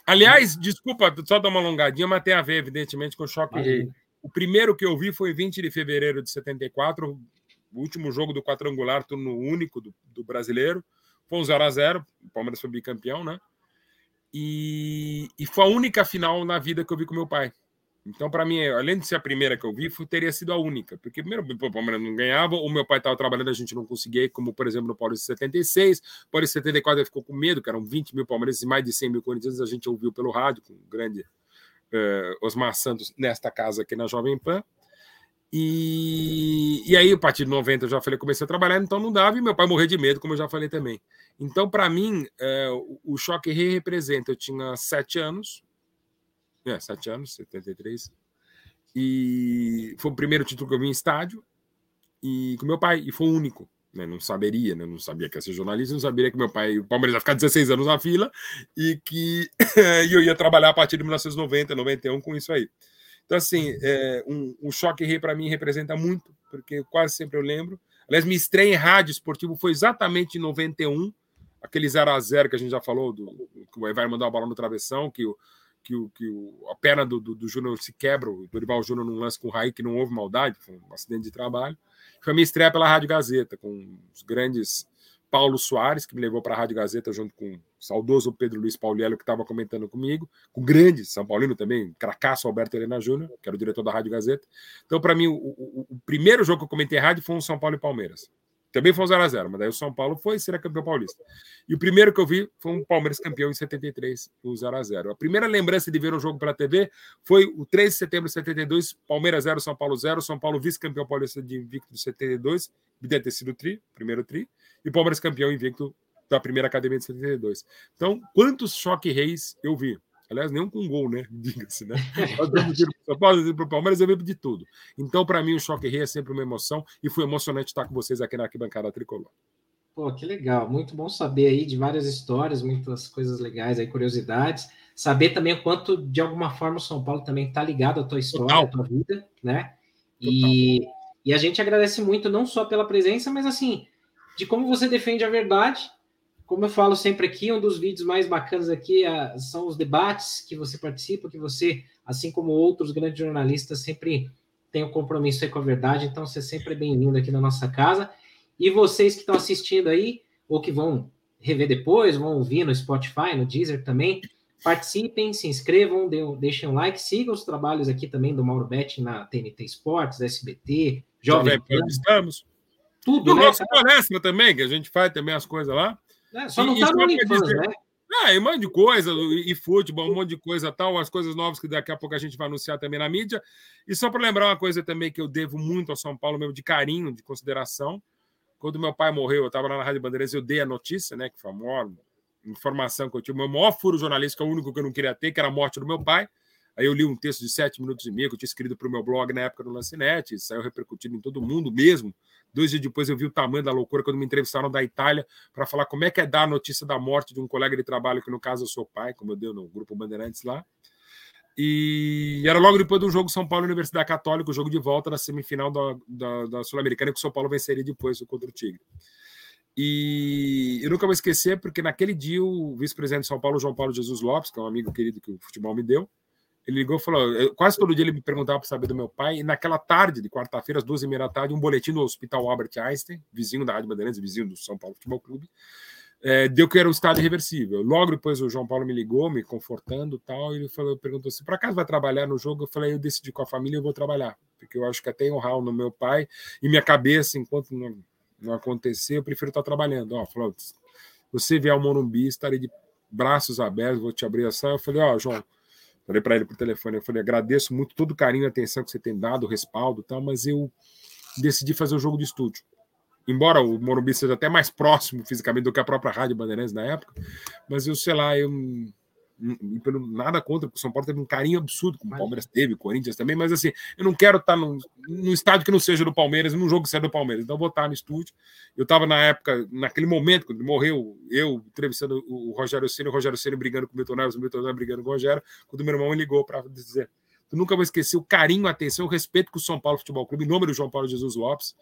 Aliás, desculpa, só dar uma alongadinha, mas tem a ver, evidentemente, com o choque rei. O primeiro que eu vi foi 20 de fevereiro de 74, o último jogo do quadrangular, turno único do, do brasileiro. Foi um 0 a 0 o Palmeiras foi bicampeão, né? E, e foi a única final na vida que eu vi com meu pai. Então, para mim, além de ser a primeira que eu vi, foi, teria sido a única. Porque, primeiro, o Palmeiras não ganhava, o meu pai estava trabalhando, a gente não conseguia, como, por exemplo, no Paulista 76. Paulista 74 ele ficou com medo, que eram 20 mil palmeirenses e mais de 100 mil corintianos. A gente ouviu pelo rádio, com o grande uh, Osmar Santos, nesta casa aqui na Jovem Pan. E, e aí, a partir de 90, eu já falei, comecei a trabalhar, então não dava, e meu pai morreu de medo, como eu já falei também. Então, para mim, uh, o Choque Rei representa, eu tinha sete anos, é, sete anos, 73. E foi o primeiro título que eu vi em estádio. E com meu pai, e foi o único. Né? Não saberia, né? não sabia que ia ser jornalista, não sabia que meu pai, o Palmeiras ia ficar 16 anos na fila e que eu ia trabalhar a partir de 1990, 91 com isso aí. Então, assim, é, um, um choque rei para mim representa muito, porque quase sempre eu lembro. Aliás, minha estreia em rádio esportivo foi exatamente em 91, aquele 0 a 0 que a gente já falou, do, que o Evar mandou a bola no travessão, que o, que, o, que o, a perna do, do, do Júnior se quebra, o Dorival Júnior num lance com o Raí, que não houve maldade, foi um acidente de trabalho. Foi a minha estreia pela Rádio Gazeta, com os grandes Paulo Soares, que me levou para a Rádio Gazeta junto com o saudoso Pedro Luiz Pauliello, que estava comentando comigo, com o grande São Paulino também, cracaço Alberto Helena Júnior, que era o diretor da Rádio Gazeta. Então, para mim, o, o, o, primeiro jogo que eu comentei rádio foi um São Paulo e Palmeiras. Também foi um 0x0, mas daí o São Paulo foi ser campeão paulista. E o primeiro que eu vi foi um Palmeiras campeão em 73, o 0x0. A primeira lembrança de ver o jogo pela TV foi o 3 de setembro de 72, Palmeiras 0, São Paulo 0, São Paulo vice-campeão paulista de invicto de 72, deve ter sido tri, primeiro tri, e Palmeiras campeão invicto da primeira academia de 72. Então, quantos choque reis eu vi? Aliás, nenhum com gol, né? Diga-se, né? São Paulo para o Palmeiras, eu bebo de tudo. Então, para mim, o Choque Rei é sempre uma emoção e foi emocionante estar com vocês aqui na arquibancada tricolor. Pô, que legal. Muito bom saber aí de várias histórias, muitas coisas legais aí, curiosidades. Saber também o quanto, de alguma forma, o São Paulo também está ligado à tua história, Total. à tua vida, né? E, e a gente agradece muito, não só pela presença, mas assim, de como você defende a verdade. Como eu falo sempre aqui, um dos vídeos mais bacanas aqui é, são os debates que você participa, que você, assim como outros grandes jornalistas, sempre tem o um compromisso aí com a verdade. Então, você sempre é bem-vindo aqui na nossa casa. E vocês que estão assistindo aí, ou que vão rever depois, vão ouvir no Spotify, no Deezer também, participem, se inscrevam, deixem um like, sigam os trabalhos aqui também do Mauro Betti na TNT Esportes, SBT, Jovem Pan. Estamos. Tudo, no né? nosso palestra também, que a gente faz também as coisas lá. É, só não está no OnlyFans, né? Ah, e um monte de coisa, e futebol, um monte de coisa tal, as coisas novas que daqui a pouco a gente vai anunciar também na mídia. E só para lembrar uma coisa também que eu devo muito ao São Paulo, mesmo de carinho, de consideração. Quando meu pai morreu, eu estava lá na Rádio Bandeirantes, eu dei a notícia, né? Que foi a maior informação que eu tive. O meu maior furo jornalístico, é o único que eu não queria ter, que era a morte do meu pai. Aí eu li um texto de sete minutos e meio que eu tinha escrito para o meu blog na época do Lancinete, saiu repercutindo em todo mundo mesmo. Dois dias depois eu vi o tamanho da loucura quando me entrevistaram da Itália para falar como é que é dar a notícia da morte de um colega de trabalho, que no caso é o seu pai, como eu dei no Grupo Bandeirantes lá. E era logo depois do jogo São Paulo Universidade Católica, o jogo de volta da semifinal da, da, da Sul-Americana, que o São Paulo venceria depois contra o Tigre. E eu nunca vou esquecer, porque naquele dia o vice-presidente de São Paulo, João Paulo Jesus Lopes, que é um amigo querido que o futebol me deu, ele ligou e falou: quase todo dia ele me perguntava para saber do meu pai, e naquela tarde de quarta-feira, às duas e meia da tarde, um boletim do Hospital Albert Einstein, vizinho da Rádio Bandeirantes, vizinho do São Paulo Futebol Clube, é, deu que era um estado irreversível. Logo depois o João Paulo me ligou, me confortando tal, e ele falou, perguntou se por acaso vai trabalhar no jogo. Eu falei, eu decidi com a família, eu vou trabalhar, porque eu acho que até honrar no meu pai e minha cabeça, enquanto não, não acontecer, eu prefiro estar trabalhando. Ó, falou, você vier ao Morumbi, estarei de braços abertos, vou te abrir a sala. Eu falei, ó, João, falei para ele por telefone, eu falei, agradeço muito todo o carinho e atenção que você tem dado, o respaldo tal, mas eu decidi fazer o jogo de estúdio. Embora o Morumbi seja até mais próximo fisicamente do que a própria Rádio Bandeirantes na época, mas eu sei lá, eu pelo nada contra, porque o São Paulo teve um carinho absurdo, como o Palmeiras teve, o Corinthians também, mas assim, eu não quero estar num, num estádio que não seja do Palmeiras, num jogo que seja do Palmeiras, então eu vou estar no estúdio. Eu estava na época, naquele momento, quando morreu, eu entrevistando o Rogério Ceni, o Rogério Ceni brigando com o Milton Neves, o Milton Neves brigando com o Rogério, quando o meu irmão me ligou para dizer eu nunca vou esquecer o carinho, a atenção, o respeito que o São Paulo Futebol Clube, em nome do João Paulo Jesus Lopes,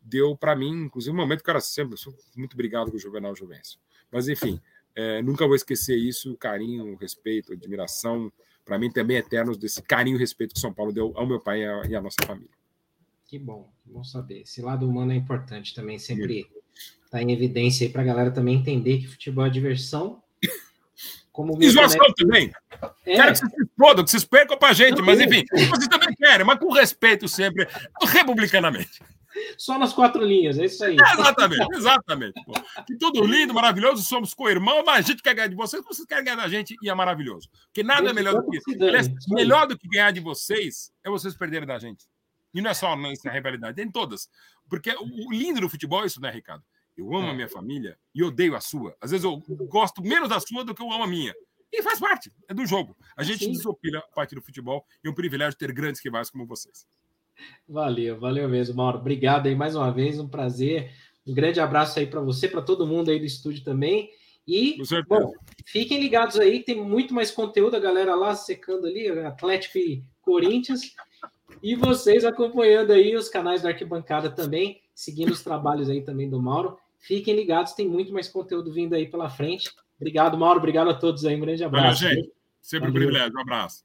deu para mim, inclusive, um momento que era sempre muito obrigado com o Juvenal Juvencio. Mas, enfim, é, nunca vou esquecer isso, o carinho, o respeito, a admiração, para mim também eternos desse carinho e respeito que São Paulo deu ao meu pai e à, e à nossa família. Que bom, que bom saber. Esse lado humano é importante também, sempre está em evidência aí para a galera também entender que futebol é diversão como e zoação também. É. Quero que vocês se explodam, que vocês percam pra gente, mas enfim, vocês também querem, mas com respeito sempre, republicanamente. Só nas quatro linhas, é isso aí. É, exatamente, exatamente. Pô. Que tudo lindo, maravilhoso, somos co-irmãos, mas a gente quer ganhar de vocês, vocês querem ganhar da gente e é maravilhoso. Porque nada é melhor do que isso. Aliás, melhor do que ganhar de vocês é vocês perderem da gente. E não é só nessa rivalidade, tem todas. Porque o lindo do futebol é isso, né, Ricardo? Eu amo é. a minha família e odeio a sua. Às vezes eu gosto menos da sua do que eu amo a minha. E faz parte, é do jogo. A gente Sim. desopila a parte do futebol e é um privilégio ter grandes rivais como vocês. Valeu, valeu mesmo, Mauro. Obrigado aí mais uma vez, um prazer. Um grande abraço aí para você, para todo mundo aí do estúdio também. E, bom, fiquem ligados aí, tem muito mais conteúdo, a galera lá secando ali, Atlético e Corinthians. E vocês acompanhando aí os canais da Arquibancada também, seguindo os trabalhos aí também do Mauro. Fiquem ligados, tem muito mais conteúdo vindo aí pela frente. Obrigado, Mauro. Obrigado a todos aí. Um grande abraço. Valeu, gente. Sempre um privilégio. Um abraço.